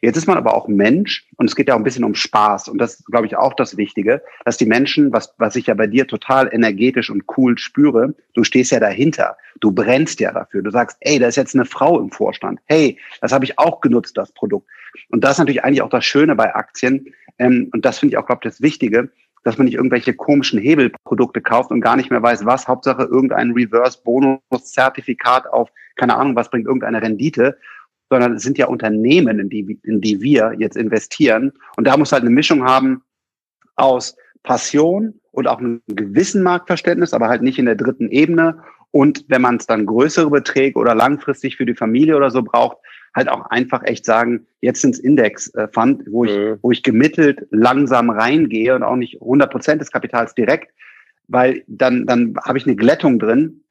Jetzt ist man aber auch Mensch und es geht ja auch ein bisschen um Spaß. Und das ist, glaube ich, auch das Wichtige, dass die Menschen, was, was ich ja bei dir total energetisch und cool spüre, du stehst ja dahinter. Du brennst ja dafür. Du sagst, ey, da ist jetzt eine Frau im Vorstand. Hey, das habe ich auch genutzt, das Produkt. Und das ist natürlich eigentlich auch das Schöne bei Aktien. Ähm, und das finde ich auch, glaube ich, das Wichtige, dass man nicht irgendwelche komischen Hebelprodukte kauft und gar nicht mehr weiß, was. Hauptsache irgendein Reverse-Bonus-Zertifikat auf, keine Ahnung, was bringt irgendeine Rendite sondern es sind ja Unternehmen, in die, in die wir jetzt investieren. Und da muss halt eine Mischung haben aus Passion und auch einem gewissen Marktverständnis, aber halt nicht in der dritten Ebene. Und wenn man es dann größere Beträge oder langfristig für die Familie oder so braucht, halt auch einfach echt sagen, jetzt sind's Index-Fund, wo ich, Mhm. wo ich gemittelt langsam reingehe und auch nicht 100 Prozent des Kapitals direkt, weil dann, dann habe ich eine Glättung drin,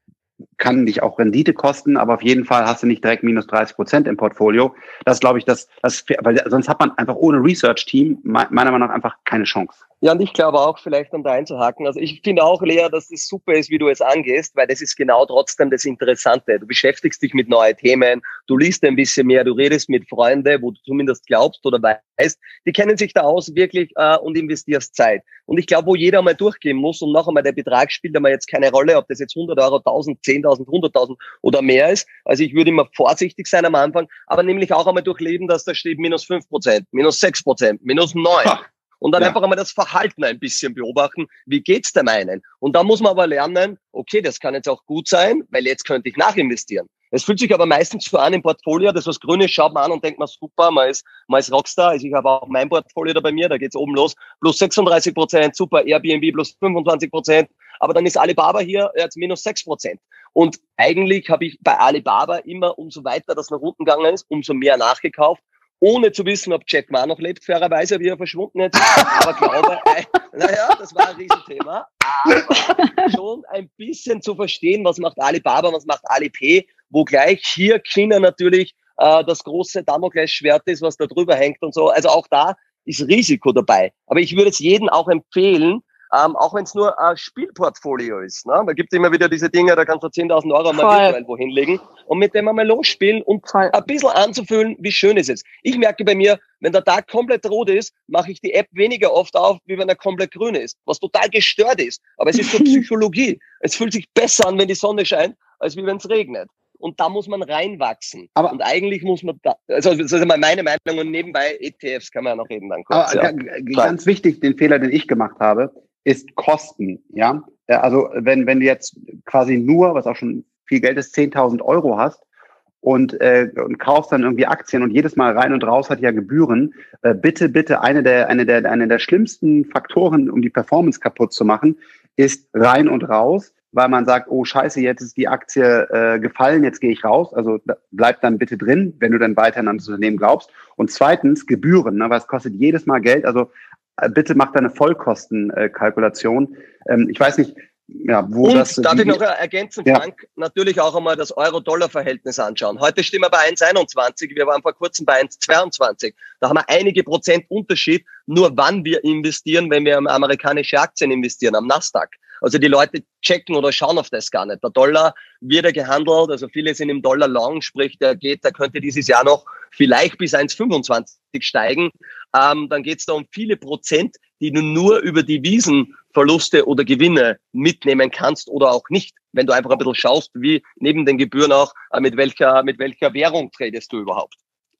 kann dich auch Rendite kosten, aber auf jeden Fall hast du nicht direkt minus 30 Prozent im Portfolio. Das glaube ich, das, das, weil sonst hat man einfach ohne Research-Team me- meiner Meinung nach einfach keine Chance. Ja, und ich glaube auch, vielleicht um da einzuhaken, also ich finde auch, Lea, dass das super ist, wie du es angehst, weil das ist genau trotzdem das Interessante. Du beschäftigst dich mit neuen Themen, du liest ein bisschen mehr, du redest mit Freunden, wo du zumindest glaubst oder weißt, die kennen sich da aus wirklich äh, und investierst Zeit. Und ich glaube, wo jeder mal durchgehen muss und noch einmal der Betrag spielt einmal jetzt keine Rolle, ob das jetzt 100 Euro, 1000, 10.000, 100.000 oder mehr ist. Also ich würde immer vorsichtig sein am Anfang, aber nämlich auch einmal durchleben, dass da steht minus 5 Prozent, minus 6 Prozent, minus 9. Ha. Und dann Ja. einfach einmal das Verhalten ein bisschen beobachten. Wie geht's dem einen? Und da muss man aber lernen, okay, das kann jetzt auch gut sein, weil jetzt könnte ich nachinvestieren. Es fühlt sich aber meistens so an im Portfolio, das was Grünes schaut man an und denkt man, super, man ist, man ist Rockstar. Also ich habe auch mein Portfolio da bei mir, da geht's oben los, plus 36 Prozent, super, Airbnb plus 25 Prozent. Aber dann ist Alibaba hier jetzt minus 6 Prozent. Und eigentlich habe ich bei Alibaba immer, umso weiter das nach unten gegangen ist, umso mehr nachgekauft ohne zu wissen, ob Jack Ma noch lebt, fairerweise, wie er verschwunden ist. Aber glaube, äh, naja, das war ein Riesenthema. Aber schon ein bisschen zu verstehen, was macht Alibaba, was macht Alipay, wo gleich hier China natürlich äh, das große Damoklesschwert ist, was da drüber hängt und so. Also auch da ist Risiko dabei. Aber ich würde es jedem auch empfehlen, ähm, auch wenn es nur ein Spielportfolio ist. Ne? Da gibt es immer wieder diese Dinge, da kannst du 10.000 Euro mal Voll. virtuell wohin legen und mit dem einmal losspielen und Voll. ein bisschen anzufühlen, wie schön ist es. Ich merke bei mir, wenn der Tag komplett rot ist, mache ich die App weniger oft auf, wie wenn er komplett grün ist, was total gestört ist. Aber es ist so Psychologie. Es fühlt sich besser an, wenn die Sonne scheint, als wie wenn es regnet. Und da muss man reinwachsen. Aber- und eigentlich muss man da, also das ist mal meine Meinung und nebenbei ETFs kann man ja noch reden dann kurz. Aber ja. ga- ga- ganz wichtig, den Fehler, den ich gemacht habe, ist Kosten. Ja, Äh, also wenn wenn du jetzt quasi nur, was auch schon viel Geld ist, 10.000 Euro hast und, äh, und kaufst dann irgendwie Aktien und jedes Mal rein und raus hat ja Gebühren. Äh, bitte, bitte, eine der eine der eine der schlimmsten Faktoren, um die Performance kaputt zu machen, ist rein und raus. Weil man sagt, oh Scheiße, jetzt ist die Aktie äh, gefallen, jetzt gehe ich raus. Also bleib dann bitte drin, wenn du dann weiterhin an das Unternehmen glaubst. Und zweitens Gebühren, ne, weil es kostet jedes Mal Geld. Also bitte mach da eine Vollkostenkalkulation. Ähm, ich weiß nicht, ja, wo und das, darf ich noch ergänzen, ja. Frank, natürlich auch einmal das Euro-Dollar-Verhältnis anschauen. Heute stehen wir bei 1,21, wir waren vor kurzem bei 1,22. Da haben wir einige Prozent Unterschied, nur wann wir investieren, wenn wir in amerikanische Aktien investieren, am Nasdaq. Also die Leute checken oder schauen auf das gar nicht. Der Dollar wird ja gehandelt, also viele sind im Dollar long, sprich, der geht, der könnte dieses Jahr noch vielleicht bis 1,25 steigen. Ähm, dann geht es da um viele Prozent, die du nur über die Wiesenverluste oder Gewinne mitnehmen kannst oder auch nicht. Wenn du einfach ein bisschen schaust, wie neben den Gebühren auch, äh, mit welcher, mit welcher Währung tradest du überhaupt.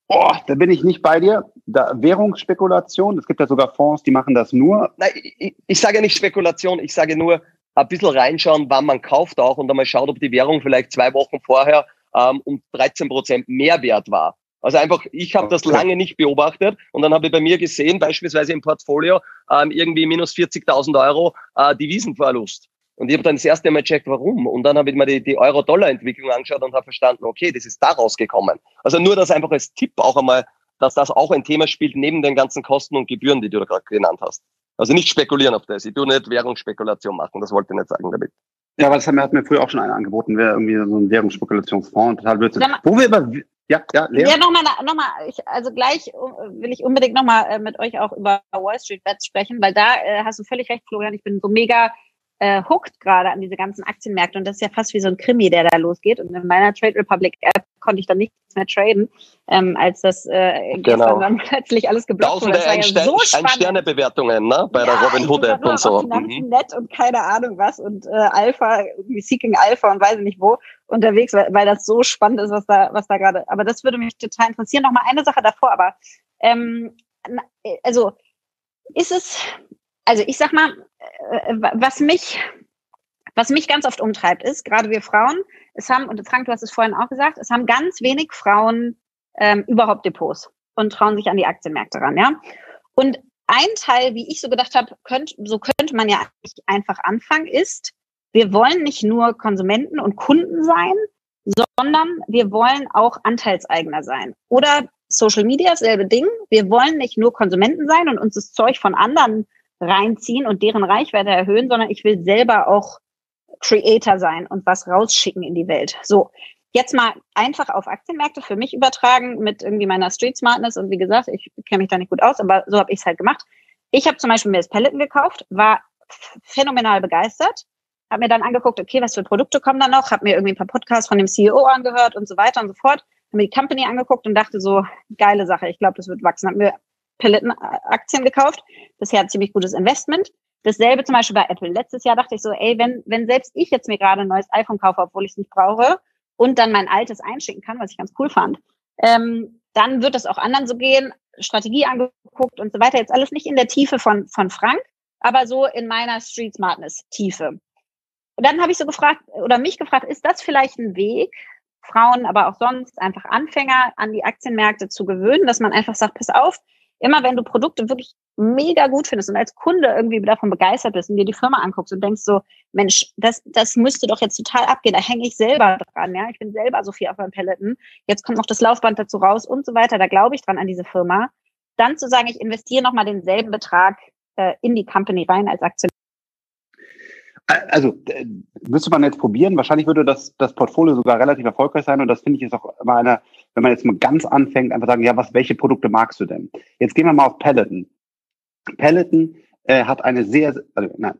Boah, da bin ich nicht bei dir. Da, Währungsspekulation, es gibt ja sogar Fonds, die machen das nur. Nein, ich, ich sage nicht Spekulation, ich sage nur ein bisschen reinschauen, wann man kauft auch und einmal schaut, ob die Währung vielleicht zwei Wochen vorher ähm, um 13 Prozent mehr wert war. Also einfach, ich habe das lange nicht beobachtet und dann habe ich bei mir gesehen, beispielsweise im Portfolio, ähm, irgendwie minus 40.000 Euro äh, Devisenverlust. Und ich habe dann das erste Mal gecheckt, warum. Und dann habe ich mir die, die Euro-Dollar-Entwicklung angeschaut und habe verstanden, okay, das ist daraus gekommen. Also nur das einfach als Tipp auch einmal, dass das auch ein Thema spielt neben den ganzen Kosten und Gebühren, die du da gerade genannt hast. Also nicht spekulieren auf das. Ich tue nicht Währungsspekulation machen. Das wollte ich nicht sagen damit. Ja, aber das hat mir, hat mir früher auch schon einer angeboten, wäre irgendwie so ein Währungsspekulationsfonds. Total Blödsinn. Wo wir über, ja, ja, Lea? Ja, nochmal, nochmal, ich, also gleich will ich unbedingt nochmal äh, mit euch auch über Wall Street Bets sprechen, weil da äh, hast du völlig recht, Florian. Ich bin so mega äh, hooked gerade an diese ganzen Aktienmärkte und das ist ja fast wie so ein Krimi, der da losgeht. Und in meiner Trade Republic App konnte ich dann nichts mehr traden, ähm, als das äh, genau. dann plötzlich alles geblockt wurde. Das war ja so. Ein-Sterne-Bewertungen ne? bei ja, der Robin Hood App und so. Mhm. Nett und keine Ahnung was und äh, Alpha, irgendwie Seeking Alpha und weiß ich nicht wo unterwegs, weil, weil das so spannend ist, was da, was da gerade. Aber das würde mich total interessieren. Noch mal eine Sache davor, aber ähm, also ist es, also ich sag mal, äh, was mich, was mich ganz oft umtreibt, ist, gerade wir Frauen, es haben, und Frank, du hast es vorhin auch gesagt, es haben ganz wenig Frauen ähm, überhaupt Depots und trauen sich an die Aktienmärkte ran, ja. Und ein Teil, wie ich so gedacht habe, könnt, so könnte man ja einfach anfangen, ist, wir wollen nicht nur Konsumenten und Kunden sein, sondern wir wollen auch Anteilseigner sein. Oder Social Media, selbe Ding. Wir wollen nicht nur Konsumenten sein und uns das Zeug von anderen reinziehen und deren Reichweite erhöhen, sondern ich will selber auch Creator sein und was rausschicken in die Welt. So, jetzt mal einfach auf Aktienmärkte für mich übertragen mit irgendwie meiner Street Smartness und wie gesagt, ich kenne mich da nicht gut aus, aber so habe ich es halt gemacht. Ich habe zum Beispiel mir das Pelleten gekauft, war phänomenal begeistert, habe mir dann angeguckt, okay, was für Produkte kommen da noch, habe mir irgendwie ein paar Podcasts von dem CEO angehört und so weiter und so fort, habe mir die Company angeguckt und dachte so, geile Sache, ich glaube, das wird wachsen. Habe mir Peloton-Aktien gekauft. Bisher ein ziemlich gutes Investment. Dasselbe zum Beispiel bei Apple. Letztes Jahr dachte ich so, ey, wenn, wenn selbst ich jetzt mir gerade ein neues iPhone kaufe, obwohl ich es nicht brauche, und dann mein altes einschicken kann, was ich ganz cool fand, ähm, dann wird es auch anderen so gehen, Strategie angeguckt und so weiter. Jetzt alles nicht in der Tiefe von, von Frank, aber so in meiner Street Smartness Tiefe. Und dann habe ich so gefragt oder mich gefragt, ist das vielleicht ein Weg, Frauen, aber auch sonst einfach Anfänger an die Aktienmärkte zu gewöhnen, dass man einfach sagt, pass auf, immer wenn du Produkte wirklich mega gut findest und als Kunde irgendwie davon begeistert bist und dir die Firma anguckst und denkst so, Mensch, das, das müsste doch jetzt total abgehen, da hänge ich selber dran, ja, ich bin selber so viel auf meinem Pelleten, jetzt kommt noch das Laufband dazu raus und so weiter, da glaube ich dran an diese Firma, dann zu sagen, ich investiere nochmal denselben Betrag äh, in die Company rein als Aktionär also äh, müsste man jetzt probieren. Wahrscheinlich würde das, das Portfolio sogar relativ erfolgreich sein. Und das finde ich ist auch immer eine, wenn man jetzt mal ganz anfängt, einfach sagen, ja, was, welche Produkte magst du denn? Jetzt gehen wir mal auf Peloton. Peloton äh, hat eine sehr, also, nein,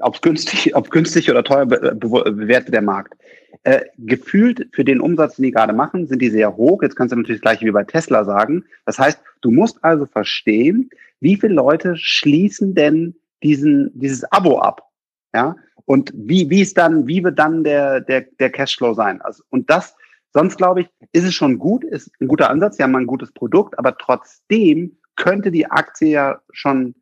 ob günstig, ob günstig oder teuer be, be, bewertet der Markt. Äh, gefühlt für den Umsatz, den die gerade machen, sind die sehr hoch. Jetzt kannst du natürlich das gleiche wie bei Tesla sagen. Das heißt, du musst also verstehen, wie viele Leute schließen denn diesen, dieses Abo ab? Ja, und wie, wie ist dann, wie wird dann der, der, der Cashflow sein? Also, und das, sonst glaube ich, ist es schon gut, ist ein guter Ansatz, sie haben ein gutes Produkt, aber trotzdem könnte die Aktie ja schon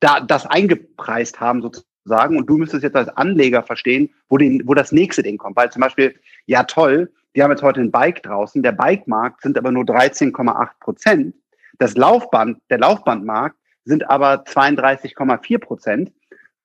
da, das eingepreist haben sozusagen und du müsstest jetzt als Anleger verstehen, wo, den, wo das nächste Ding kommt. Weil zum Beispiel, ja toll, die haben jetzt heute ein Bike draußen, der Bike-Markt sind aber nur 13,8 Prozent. Das Laufband, der Laufbandmarkt sind aber 32,4 Prozent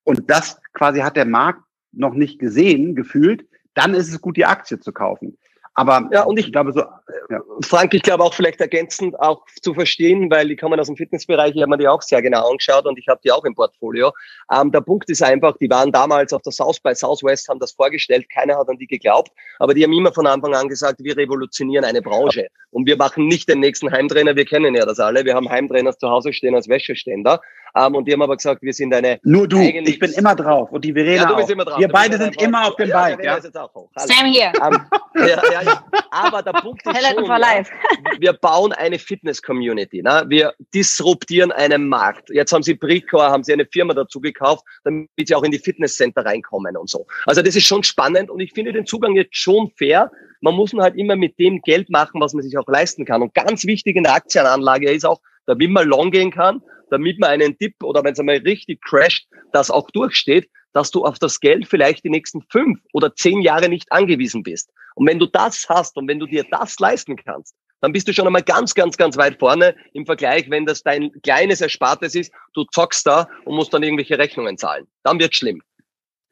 und das quasi hat der Markt noch nicht gesehen, gefühlt, dann ist es gut, die Aktie zu kaufen. Aber ja, und ich, ich glaube so, ja. Frank, ich glaube auch vielleicht ergänzend auch zu verstehen, weil die kommen aus dem Fitnessbereich, ich habe mir die auch sehr genau angeschaut und ich habe die auch im Portfolio. Ähm, der Punkt ist einfach, die waren damals auf der South by Southwest, haben das vorgestellt, keiner hat an die geglaubt, aber die haben immer von Anfang an gesagt, wir revolutionieren eine Branche und wir machen nicht den nächsten Heimtrainer, wir kennen ja das alle, wir haben Heimtrainer zu Hause stehen als Wäscheständer ähm, und die haben aber gesagt, wir sind eine. Nur du, ich bin immer drauf und die Verena ja, du bist auch. Immer drauf. Wir beide sind immer auf dem ja, Bike. Ja? Same here. Ähm, ja, ja, aber der Punkt ist schon, ja, wir bauen eine Fitness-Community. Ne? Wir disruptieren einen Markt. Jetzt haben sie Bricor, haben sie eine Firma dazu gekauft, damit sie auch in die Fitnesscenter reinkommen und so. Also das ist schon spannend und ich finde den Zugang jetzt schon fair. Man muss halt immer mit dem Geld machen, was man sich auch leisten kann. Und ganz wichtig in der Aktienanlage ist auch, damit man long gehen kann, damit man einen Tipp oder wenn es einmal richtig crasht, das auch durchsteht, dass du auf das Geld vielleicht die nächsten fünf oder zehn Jahre nicht angewiesen bist. Und wenn du das hast und wenn du dir das leisten kannst, dann bist du schon einmal ganz, ganz, ganz weit vorne im Vergleich, wenn das dein kleines Erspartes ist, du zockst da und musst dann irgendwelche Rechnungen zahlen. Dann wird schlimm.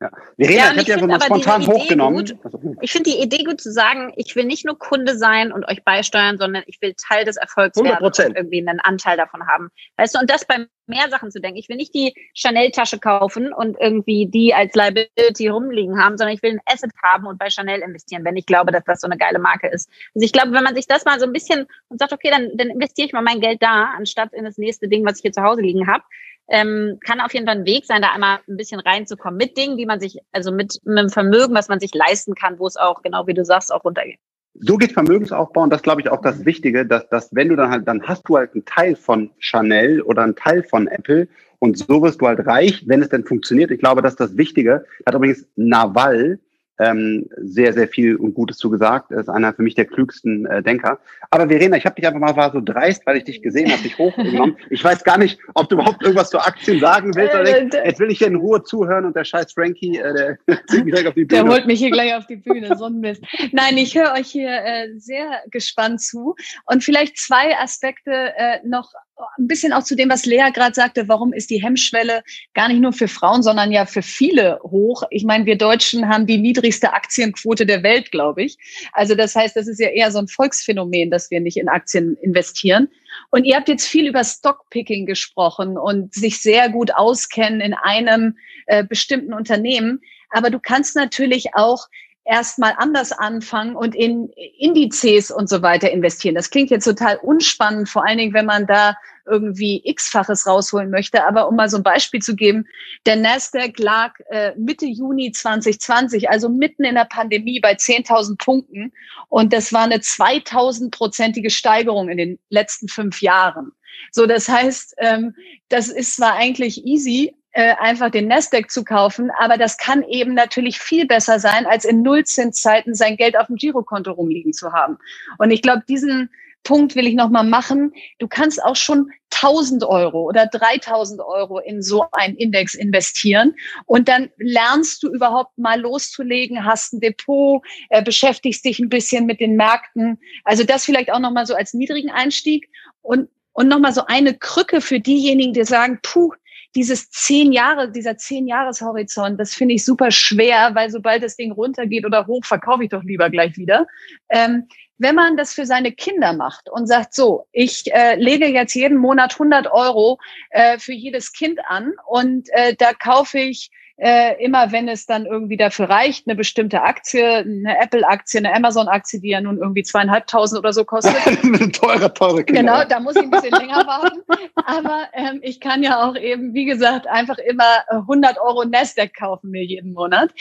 Ja. Verena, ja, ich hätte ja mal spontan hochgenommen. Gut, also, ich finde die Idee gut zu sagen, ich will nicht nur Kunde sein und euch beisteuern, sondern ich will Teil des Erfolgs 100%. werden und irgendwie einen Anteil davon haben. Weißt du, und das bei mehr Sachen zu denken. Ich will nicht die Chanel-Tasche kaufen und irgendwie die als Liability rumliegen haben, sondern ich will ein Asset haben und bei Chanel investieren, wenn ich glaube, dass das so eine geile Marke ist. Also ich glaube, wenn man sich das mal so ein bisschen und sagt, okay, dann, dann investiere ich mal mein Geld da, anstatt in das nächste Ding, was ich hier zu Hause liegen habe, ähm, kann auf jeden Fall ein Weg sein, da einmal ein bisschen reinzukommen mit Dingen, die man sich, also mit, mit einem Vermögen, was man sich leisten kann, wo es auch, genau wie du sagst, auch runtergeht. So geht Vermögensaufbau und das glaube ich auch das Wichtige, dass, dass wenn du dann halt, dann hast du halt einen Teil von Chanel oder einen Teil von Apple und so wirst du halt reich, wenn es denn funktioniert. Ich glaube, das ist das Wichtige. Hat übrigens Naval ähm, sehr, sehr viel und Gutes zugesagt. Er ist einer für mich der klügsten äh, Denker. Aber Verena, ich habe dich einfach mal war so dreist, weil ich dich gesehen habe, dich hochgenommen. Ich weiß gar nicht, ob du überhaupt irgendwas zu Aktien sagen willst. Oder nicht. Äh, jetzt will ich hier in Ruhe zuhören und der scheiß Frankie, äh, der zieht mich gleich auf die Bühne. Der holt mich hier gleich auf die Bühne, so ein Mist. Nein, ich höre euch hier äh, sehr gespannt zu. Und vielleicht zwei Aspekte äh, noch ein bisschen auch zu dem, was Lea gerade sagte, warum ist die Hemmschwelle gar nicht nur für Frauen, sondern ja für viele hoch. Ich meine, wir Deutschen haben die niedrigste Aktienquote der Welt, glaube ich. Also das heißt, das ist ja eher so ein Volksphänomen, dass wir nicht in Aktien investieren. Und ihr habt jetzt viel über Stockpicking gesprochen und sich sehr gut auskennen in einem äh, bestimmten Unternehmen. Aber du kannst natürlich auch erstmal anders anfangen und in Indizes und so weiter investieren. Das klingt jetzt total unspannend, vor allen Dingen, wenn man da irgendwie x-faches rausholen möchte. Aber um mal so ein Beispiel zu geben, der Nasdaq lag äh, Mitte Juni 2020, also mitten in der Pandemie bei 10.000 Punkten. Und das war eine 2000-prozentige Steigerung in den letzten fünf Jahren. So, das heißt, ähm, das ist zwar eigentlich easy, äh, einfach den Nasdaq zu kaufen, aber das kann eben natürlich viel besser sein, als in Nullzinszeiten sein Geld auf dem Girokonto rumliegen zu haben. Und ich glaube, diesen Punkt will ich nochmal machen. Du kannst auch schon 1000 Euro oder 3000 Euro in so einen Index investieren und dann lernst du überhaupt mal loszulegen, hast ein Depot, äh, beschäftigst dich ein bisschen mit den Märkten. Also das vielleicht auch nochmal so als niedrigen Einstieg und und nochmal so eine Krücke für diejenigen, die sagen, puh, dieses zehn Jahre, dieser zehn Jahreshorizont, das finde ich super schwer, weil sobald das Ding runtergeht oder hoch, verkaufe ich doch lieber gleich wieder. Ähm, wenn man das für seine Kinder macht und sagt, so, ich äh, lege jetzt jeden Monat 100 Euro äh, für jedes Kind an und äh, da kaufe ich äh, immer wenn es dann irgendwie dafür reicht, eine bestimmte Aktie, eine Apple-Aktie, eine Amazon-Aktie, die ja nun irgendwie zweieinhalbtausend oder so kostet. eine teure, teure Kinder. Genau, da muss ich ein bisschen länger warten. Aber ähm, ich kann ja auch eben, wie gesagt, einfach immer 100 äh, Euro Nasdaq kaufen mir jeden Monat.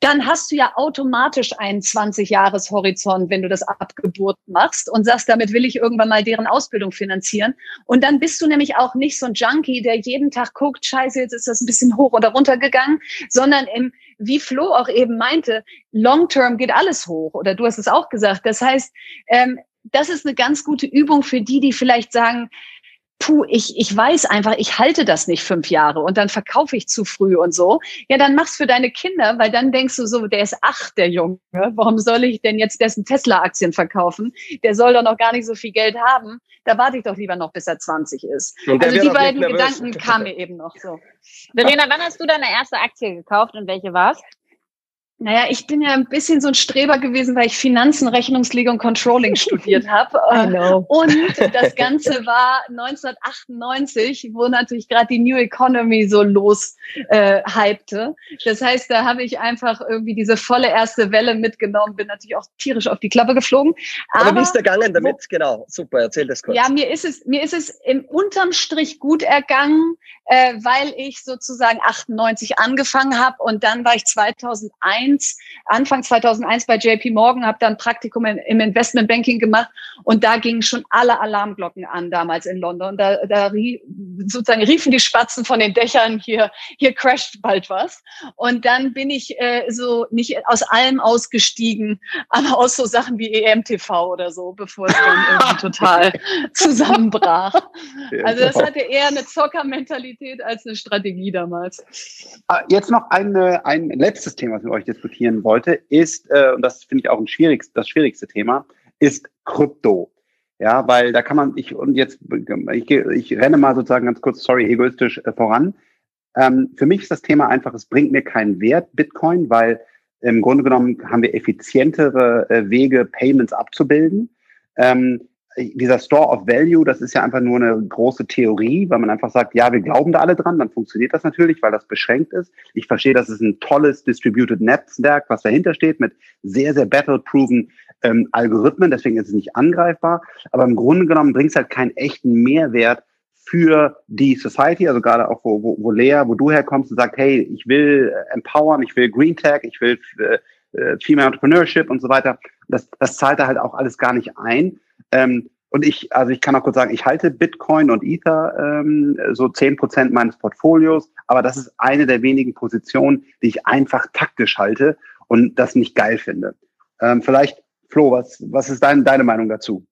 Dann hast du ja automatisch einen 20-Jahres-Horizont, wenn du das Abgeburt machst und sagst, damit will ich irgendwann mal deren Ausbildung finanzieren. Und dann bist du nämlich auch nicht so ein Junkie, der jeden Tag guckt, scheiße, jetzt ist das ein bisschen hoch oder runter gegangen, sondern im, wie Flo auch eben meinte, long term geht alles hoch. Oder du hast es auch gesagt. Das heißt, ähm, das ist eine ganz gute Übung für die, die vielleicht sagen, puh, ich, ich weiß einfach, ich halte das nicht fünf Jahre und dann verkaufe ich zu früh und so. Ja, dann mach's für deine Kinder, weil dann denkst du so, der ist acht, der Junge. Warum soll ich denn jetzt dessen Tesla-Aktien verkaufen? Der soll doch noch gar nicht so viel Geld haben. Da warte ich doch lieber noch, bis er 20 ist. Also die beiden Gedanken kamen mir eben noch so. Verena, wann hast du deine erste Aktie gekauft und welche war's? Naja, ich bin ja ein bisschen so ein Streber gewesen, weil ich Finanzen, Rechnungslegung und Controlling studiert habe. Und das Ganze war 1998, wo natürlich gerade die New Economy so los äh, hypte. Das heißt, da habe ich einfach irgendwie diese volle erste Welle mitgenommen, bin natürlich auch tierisch auf die Klappe geflogen. Aber, Aber wie ist der gegangen damit? Wo, genau, super, erzähl das kurz. Ja, mir ist es, mir ist es im unterm Strich gut ergangen, äh, weil ich sozusagen 98 angefangen habe und dann war ich 2001 2001, Anfang 2001 bei JP Morgan, habe dann Praktikum im Investmentbanking gemacht und da gingen schon alle Alarmglocken an damals in London. Da, da sozusagen riefen die Spatzen von den Dächern, hier, hier crasht bald was. Und dann bin ich äh, so nicht aus allem ausgestiegen, aber aus so Sachen wie EMTV oder so, bevor es dann irgendwie total zusammenbrach. Also das hatte eher eine Zockermentalität als eine Strategie damals. Ah, jetzt noch eine, ein letztes Thema, was wir euch diskutieren wollte, ist, äh, und das finde ich auch ein schwierigst, das schwierigste Thema, ist Krypto. Ja, weil da kann man, ich, und jetzt, ich, ich renne mal sozusagen ganz kurz, sorry, egoistisch äh, voran. Ähm, für mich ist das Thema einfach, es bringt mir keinen Wert, Bitcoin, weil im Grunde genommen haben wir effizientere äh, Wege, Payments abzubilden. Ähm, dieser Store of Value, das ist ja einfach nur eine große Theorie, weil man einfach sagt, ja, wir glauben da alle dran, dann funktioniert das natürlich, weil das beschränkt ist. Ich verstehe, das ist ein tolles Distributed Netzwerk, was dahinter steht, mit sehr, sehr battle-proven ähm, Algorithmen, deswegen ist es nicht angreifbar. Aber im Grunde genommen bringt es halt keinen echten Mehrwert für die Society, also gerade auch wo, wo, wo Lea, wo du herkommst und sagst, hey, ich will empowern, ich will Green Tech, ich will äh, äh Female Entrepreneurship und so weiter. Das, das zahlt da halt auch alles gar nicht ein. Ähm, und ich, also ich kann auch kurz sagen, ich halte Bitcoin und Ether ähm, so zehn Prozent meines Portfolios, aber das ist eine der wenigen Positionen, die ich einfach taktisch halte und das nicht geil finde. Ähm, vielleicht, Flo, was, was ist dein, deine Meinung dazu?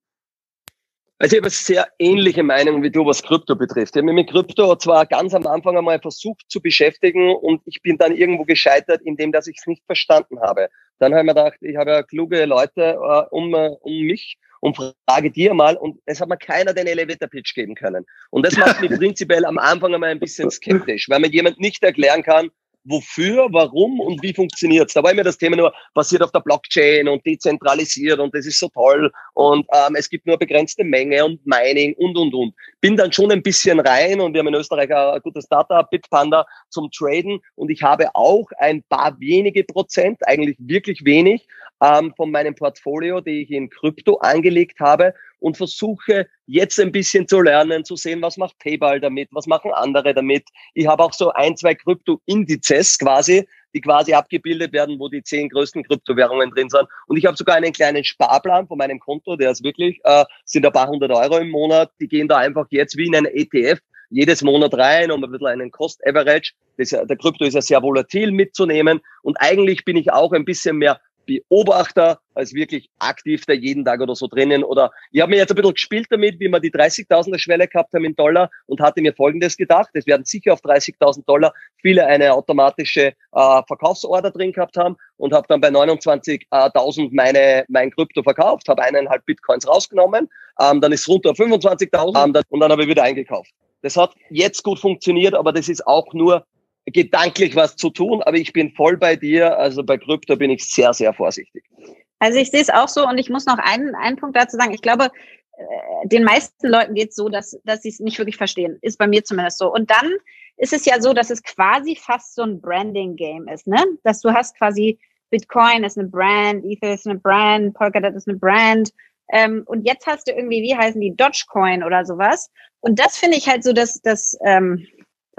Also ich habe eine sehr ähnliche Meinung wie du, was Krypto betrifft. Ich habe mich mit Krypto zwar ganz am Anfang einmal versucht zu beschäftigen und ich bin dann irgendwo gescheitert, indem dass ich es nicht verstanden habe. Dann habe ich mir gedacht, ich habe ja kluge Leute äh, um, um mich und frage dir mal, und es hat mir keiner den Elevator Pitch geben können. Und das macht mich prinzipiell am Anfang einmal ein bisschen skeptisch, weil mir jemand nicht erklären kann, wofür, warum und wie funktioniert's. Da war immer das Thema nur basiert auf der Blockchain und dezentralisiert und das ist so toll und ähm, es gibt nur begrenzte Menge und Mining und und und. Bin dann schon ein bisschen rein und wir haben in Österreich ein gutes Startup, Bitpanda zum Traden und ich habe auch ein paar wenige Prozent, eigentlich wirklich wenig, ähm, von meinem Portfolio, die ich in Krypto angelegt habe und versuche jetzt ein bisschen zu lernen, zu sehen, was macht PayPal damit, was machen andere damit. Ich habe auch so ein, zwei Krypto-Indizes quasi, die quasi abgebildet werden, wo die zehn größten Kryptowährungen drin sind. Und ich habe sogar einen kleinen Sparplan von meinem Konto, der ist wirklich, äh, sind ein paar hundert Euro im Monat, die gehen da einfach jetzt wie in einen ETF jedes Monat rein, um ein bisschen einen Cost Average. Das, der Krypto ist ja sehr volatil mitzunehmen. Und eigentlich bin ich auch ein bisschen mehr Beobachter als wirklich aktiv da jeden Tag oder so drinnen. Oder ich habe mir jetzt ein bisschen gespielt damit, wie wir die 30.000er Schwelle gehabt haben in Dollar und hatte mir Folgendes gedacht. Es werden sicher auf 30.000 Dollar viele eine automatische äh, Verkaufsorder drin gehabt haben und habe dann bei 29.000 meine, mein Krypto verkauft, habe eineinhalb Bitcoins rausgenommen, ähm, dann ist runter auf 25.000 ähm, und dann habe ich wieder eingekauft. Das hat jetzt gut funktioniert, aber das ist auch nur gedanklich was zu tun, aber ich bin voll bei dir. Also bei Krypto bin ich sehr, sehr vorsichtig. Also ich sehe es auch so und ich muss noch einen, einen Punkt dazu sagen. Ich glaube, äh, den meisten Leuten geht es so, dass, dass sie es nicht wirklich verstehen. Ist bei mir zumindest so. Und dann ist es ja so, dass es quasi fast so ein Branding-Game ist, ne? Dass du hast quasi Bitcoin ist eine Brand, Ether ist eine Brand, Polkadot ist eine Brand. Ähm, und jetzt hast du irgendwie, wie heißen die, Dogecoin oder sowas. Und das finde ich halt so, dass das, ähm,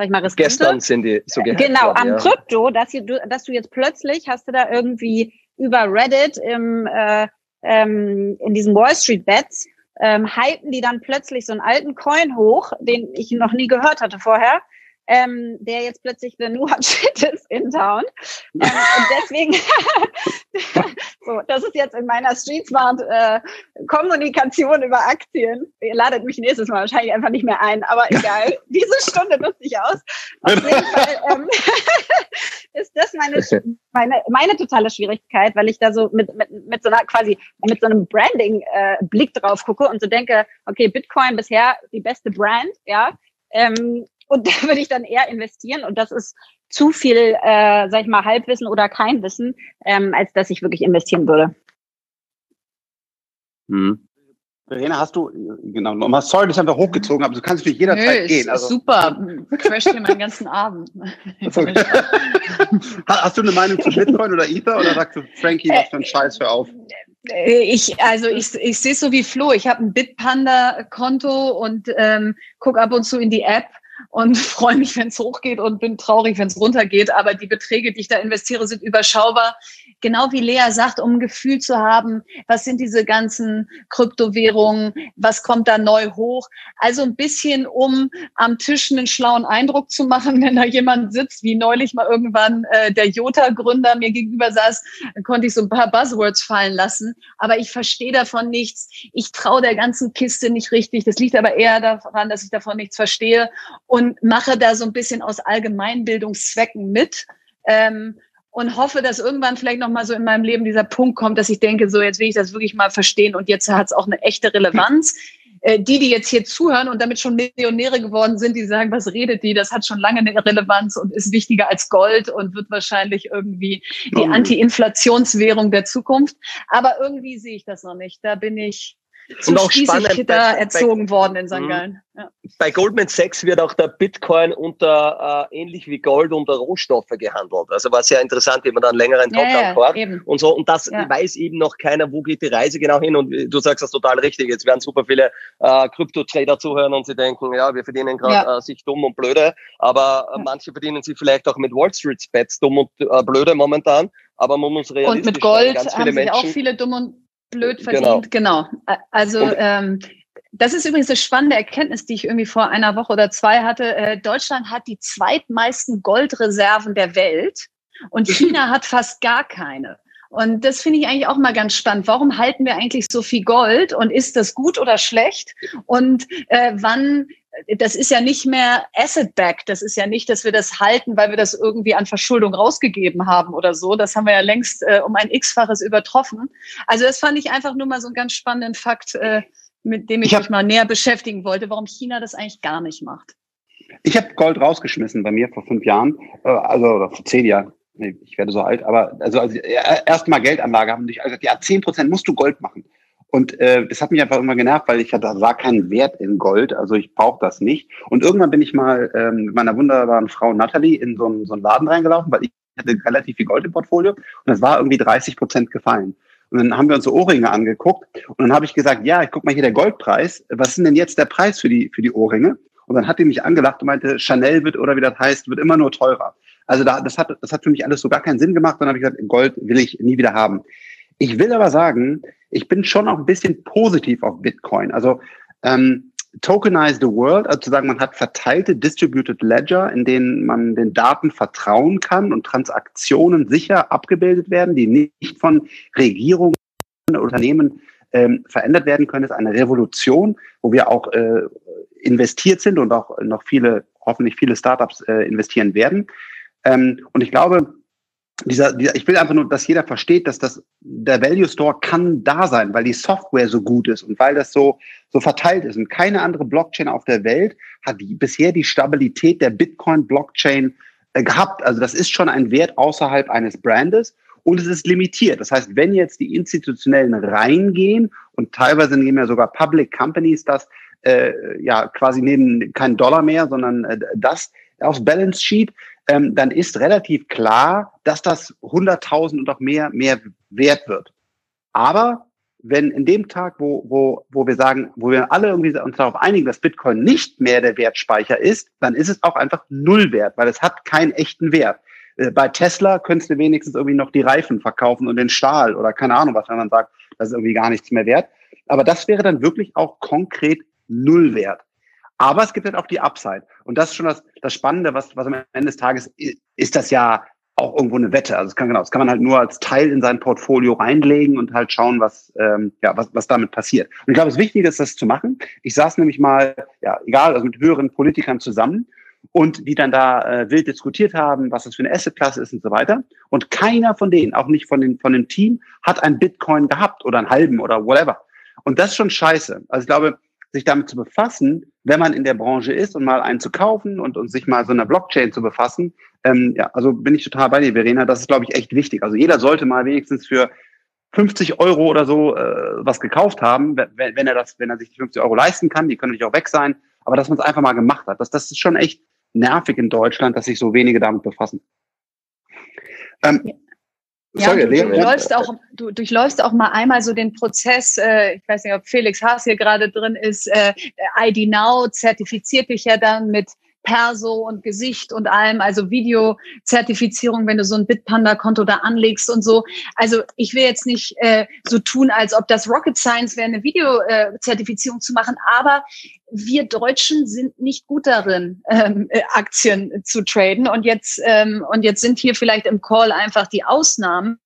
sag ich mal, riskante. Gestern sind die so gehackt Genau, worden, am ja. Krypto, dass, du, dass du jetzt plötzlich hast du da irgendwie über Reddit im, äh, ähm, in diesen Wall Street Bets, ähm, hypen die dann plötzlich so einen alten Coin hoch, den ich noch nie gehört hatte vorher, ähm, der jetzt plötzlich the new hot shit ist in town. Ähm, und deswegen, so, das ist jetzt in meiner Street Smart äh, Kommunikation über Aktien. Ihr ladet mich nächstes Mal wahrscheinlich einfach nicht mehr ein, aber egal. Diese Stunde nutze ich aus. Auf jeden Fall ähm, ist das meine, meine, meine totale Schwierigkeit, weil ich da so mit, mit, mit so einer quasi mit so einem Branding-Blick äh, drauf gucke und so denke, okay, Bitcoin bisher die beste Brand, ja. Ähm, und da würde ich dann eher investieren. Und das ist zu viel, äh, sag ich mal, Halbwissen oder kein Wissen, ähm, als dass ich wirklich investieren würde. Hm. Verena, hast du, genau, nochmal, sorry, das haben wir hochgezogen, aber du kannst natürlich jederzeit Nö, gehen. Also. Super, crash dir meinen ganzen Abend. hast du eine Meinung zu Bitcoin oder Ether oder sagst du, Frankie, was für ein Scheiß, hör auf? Äh, ich, also ich, ich sehe so wie Flo. Ich habe ein Bitpanda-Konto und ähm, gucke ab und zu in die App und freue mich, wenn es hochgeht und bin traurig, wenn es runtergeht. Aber die Beträge, die ich da investiere, sind überschaubar genau wie Lea sagt, um ein Gefühl zu haben, was sind diese ganzen Kryptowährungen, was kommt da neu hoch. Also ein bisschen, um am Tisch einen schlauen Eindruck zu machen, wenn da jemand sitzt, wie neulich mal irgendwann äh, der Jota-Gründer mir gegenüber saß, konnte ich so ein paar Buzzwords fallen lassen. Aber ich verstehe davon nichts. Ich traue der ganzen Kiste nicht richtig. Das liegt aber eher daran, dass ich davon nichts verstehe und mache da so ein bisschen aus Allgemeinbildungszwecken mit. Ähm, und hoffe, dass irgendwann vielleicht noch mal so in meinem Leben dieser Punkt kommt, dass ich denke, so jetzt will ich das wirklich mal verstehen und jetzt hat es auch eine echte Relevanz. Äh, die, die jetzt hier zuhören und damit schon Millionäre geworden sind, die sagen, was redet die? Das hat schon lange eine Relevanz und ist wichtiger als Gold und wird wahrscheinlich irgendwie die Anti-Inflationswährung der Zukunft. Aber irgendwie sehe ich das noch nicht. Da bin ich und auch spannend da erzogen bei, worden in St. Mhm. Gallen. Ja. Bei Goldman Sachs wird auch der Bitcoin unter äh, ähnlich wie Gold unter Rohstoffe gehandelt. Also war sehr interessant, wie man dann längeren Talk ja, ja, und so. Und das ja. weiß eben noch keiner, wo geht die Reise genau hin. Und du sagst das total richtig. Jetzt werden super viele äh, Krypto-Trader zuhören und sie denken, ja, wir verdienen gerade äh, sich dumm und blöde. Aber äh, manche verdienen sich vielleicht auch mit Wall Street Bets dumm und äh, blöde momentan. Aber man muss realistisch Und mit Gold haben sich auch viele dumm und blöd genau. verdient. Genau. genau. Also ähm, das ist übrigens eine spannende Erkenntnis, die ich irgendwie vor einer Woche oder zwei hatte. Äh, Deutschland hat die zweitmeisten Goldreserven der Welt und China hat fast gar keine. Und das finde ich eigentlich auch mal ganz spannend. Warum halten wir eigentlich so viel Gold und ist das gut oder schlecht? Und äh, wann das ist ja nicht mehr Asset-Back. Das ist ja nicht, dass wir das halten, weil wir das irgendwie an Verschuldung rausgegeben haben oder so. Das haben wir ja längst äh, um ein X-faches übertroffen. Also das fand ich einfach nur mal so einen ganz spannenden Fakt, äh, mit dem ich, ich mich mal näher beschäftigen wollte, warum China das eigentlich gar nicht macht. Ich habe Gold rausgeschmissen bei mir vor fünf Jahren, äh, also oder vor zehn Jahren. Ich werde so alt, aber also, also erstmal Geldanlage haben dich also ja zehn Prozent musst du Gold machen. Und äh, das hat mich einfach immer genervt, weil ich hatte, sah keinen Wert in Gold, also ich brauche das nicht. Und irgendwann bin ich mal ähm, mit meiner wunderbaren Frau Natalie in so einen, so einen Laden reingelaufen, weil ich hatte relativ viel Gold im Portfolio und es war irgendwie 30 Prozent gefallen. Und dann haben wir uns so Ohrringe angeguckt und dann habe ich gesagt, ja, ich guck mal hier der Goldpreis, was ist denn jetzt der Preis für die, für die Ohrringe? Und dann hat die mich angelacht und meinte, Chanel wird oder wie das heißt, wird immer nur teurer. Also da, das hat, das hat für mich alles so gar keinen Sinn gemacht. Dann habe ich gesagt, Gold will ich nie wieder haben. Ich will aber sagen, ich bin schon auch ein bisschen positiv auf Bitcoin. Also ähm, Tokenize the World, also zu sagen, man hat verteilte Distributed Ledger, in denen man den Daten vertrauen kann und Transaktionen sicher abgebildet werden, die nicht von Regierungen oder Unternehmen ähm, verändert werden können, ist eine Revolution, wo wir auch äh, investiert sind und auch noch viele, hoffentlich viele Startups äh, investieren werden. Ähm, und ich glaube, dieser, dieser, ich will einfach nur, dass jeder versteht, dass das, der Value Store kann da sein, weil die Software so gut ist und weil das so, so verteilt ist. Und keine andere Blockchain auf der Welt hat die, bisher die Stabilität der Bitcoin Blockchain äh, gehabt. Also das ist schon ein Wert außerhalb eines Brandes und es ist limitiert. Das heißt, wenn jetzt die Institutionellen reingehen und teilweise nehmen ja sogar Public Companies das, äh, ja, quasi nehmen kein Dollar mehr, sondern äh, das aufs Balance Sheet, ähm, dann ist relativ klar, dass das 100.000 und auch mehr, mehr wert wird. Aber wenn in dem Tag, wo, wo, wo wir sagen, wo wir alle irgendwie uns darauf einigen, dass Bitcoin nicht mehr der Wertspeicher ist, dann ist es auch einfach null wert, weil es hat keinen echten Wert. Äh, bei Tesla könntest du wenigstens irgendwie noch die Reifen verkaufen und den Stahl oder keine Ahnung was, wenn man sagt, das ist irgendwie gar nichts mehr wert. Aber das wäre dann wirklich auch konkret null wert. Aber es gibt halt auch die Upside. Und das ist schon das, das Spannende, was, was am Ende des Tages ist das ja auch irgendwo eine Wette. Also es kann genau, das kann man halt nur als Teil in sein Portfolio reinlegen und halt schauen, was ähm, ja was, was damit passiert. Und ich glaube, es wichtig ist, das zu machen. Ich saß nämlich mal, ja egal, also mit höheren Politikern zusammen und die dann da äh, wild diskutiert haben, was das für eine Assetklasse ist und so weiter. Und keiner von denen, auch nicht von den von dem Team, hat ein Bitcoin gehabt oder einen halben oder whatever. Und das ist schon scheiße. Also ich glaube, sich damit zu befassen, wenn man in der Branche ist und mal einen zu kaufen und, und sich mal so einer Blockchain zu befassen. Ähm, ja, also bin ich total bei dir, Verena. Das ist, glaube ich, echt wichtig. Also jeder sollte mal wenigstens für 50 Euro oder so äh, was gekauft haben, wenn, wenn er das, wenn er sich die 50 Euro leisten kann, die können natürlich auch weg sein, aber dass man es einfach mal gemacht hat. Das, das ist schon echt nervig in Deutschland, dass sich so wenige damit befassen. Ähm, ja, du, durchläufst auch, du durchläufst auch mal einmal so den Prozess, äh, ich weiß nicht, ob Felix Haas hier gerade drin ist, äh, ID Now zertifiziert dich ja dann mit Perso und Gesicht und allem, also Videozertifizierung, wenn du so ein Bitpanda-Konto da anlegst und so. Also ich will jetzt nicht äh, so tun, als ob das Rocket Science wäre, eine Videozertifizierung äh, zu machen, aber wir Deutschen sind nicht gut darin, ähm, äh, Aktien zu traden. Und jetzt, ähm, und jetzt sind hier vielleicht im Call einfach die Ausnahmen.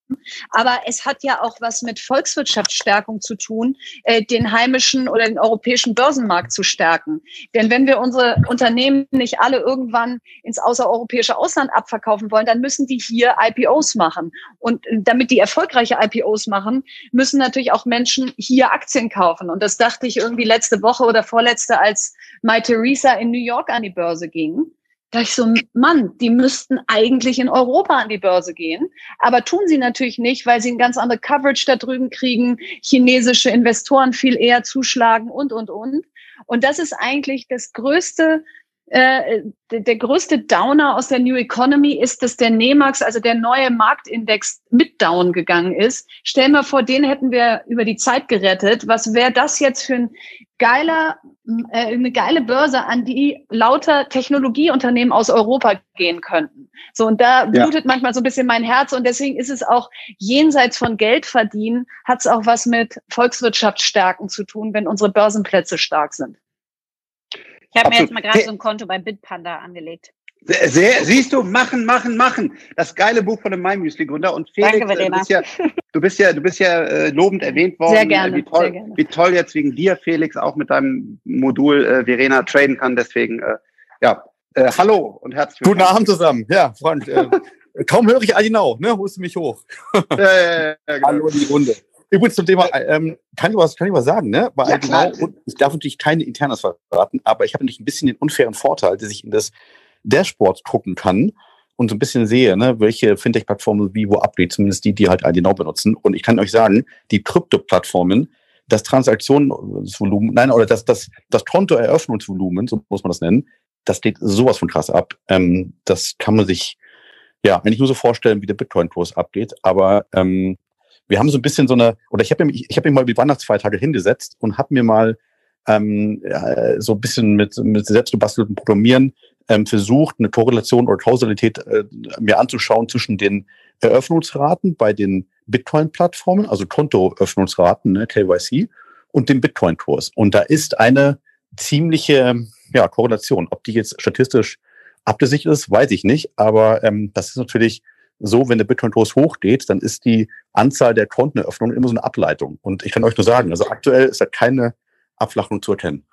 Aber es hat ja auch was mit Volkswirtschaftsstärkung zu tun, äh, den heimischen oder den europäischen Börsenmarkt zu stärken. Denn wenn wir unsere Unternehmen nicht alle irgendwann ins außereuropäische Ausland abverkaufen wollen, dann müssen die hier IPOs machen. Und damit die erfolgreiche IPOs machen, müssen natürlich auch Menschen hier Aktien kaufen. Und das dachte ich irgendwie letzte Woche oder vorletzte, als My Theresa in New York an die Börse ging da ich so, Mann, die müssten eigentlich in Europa an die Börse gehen, aber tun sie natürlich nicht, weil sie eine ganz andere Coverage da drüben kriegen, chinesische Investoren viel eher zuschlagen und, und, und. Und das ist eigentlich das größte, äh, der größte Downer aus der New Economy ist, dass der NEMAX, also der neue Marktindex, mit down gegangen ist. Stell mir vor, den hätten wir über die Zeit gerettet. Was wäre das jetzt für ein geiler, äh, eine geile Börse, an die lauter Technologieunternehmen aus Europa gehen könnten. So, und da blutet ja. manchmal so ein bisschen mein Herz und deswegen ist es auch jenseits von Geld verdienen, hat es auch was mit Volkswirtschaftsstärken zu tun, wenn unsere Börsenplätze stark sind. Ich habe mir jetzt mal gerade so ein Konto bei Bitpanda angelegt. Sehr, siehst du, machen, machen, machen. Das geile Buch von dem MyMüsli-Gründer. Und Felix, Danke, äh, du bist ja, du bist ja, du bist ja äh, lobend erwähnt worden. Sehr gerne, wie toll, sehr gerne. wie toll jetzt wegen dir, Felix, auch mit deinem Modul äh, Verena traden kann. Deswegen, äh, ja, äh, hallo und herzlich willkommen. Guten Abend zusammen. Ja, Freund. Äh, kaum höre ich Adinau, ne? Holst du mich hoch? ja, ja, ja, genau. Hallo in die Runde. Übrigens zum Thema, ähm, kann, ich was, kann ich was sagen, ne? Bei ja, Adinau, und ich darf natürlich keine Internas verraten, aber ich habe natürlich ein bisschen den unfairen Vorteil, dass ich in das Dashboard gucken kann und so ein bisschen sehe, ne, welche Fintech-Plattformen wie wo abgeht, zumindest die, die halt genau benutzen. Und ich kann euch sagen, die Krypto-Plattformen, das Transaktionsvolumen, nein, oder das, das, das Kontoeröffnungsvolumen, so muss man das nennen, das geht sowas von krass ab. Ähm, das kann man sich ja eigentlich nur so vorstellen, wie der Bitcoin-Kurs abgeht. Aber ähm, wir haben so ein bisschen so eine, oder ich habe mich, ich habe mich mal die Weihnachtsfeiertage hingesetzt und habe mir mal ähm, ja, so ein bisschen mit, mit selbstgebasteltem Programmieren ähm, versucht, eine Korrelation oder Kausalität äh, mir anzuschauen zwischen den Eröffnungsraten bei den Bitcoin-Plattformen, also Kontoöffnungsraten, ne, KYC, und dem Bitcoin-Kurs. Und da ist eine ziemliche ja, Korrelation. Ob die jetzt statistisch abgesichert ist, weiß ich nicht. Aber ähm, das ist natürlich so, wenn der Bitcoin-Kurs hochgeht, dann ist die Anzahl der Konteneröffnungen immer so eine Ableitung. Und ich kann euch nur sagen, also aktuell ist da keine Abflachung zu erkennen.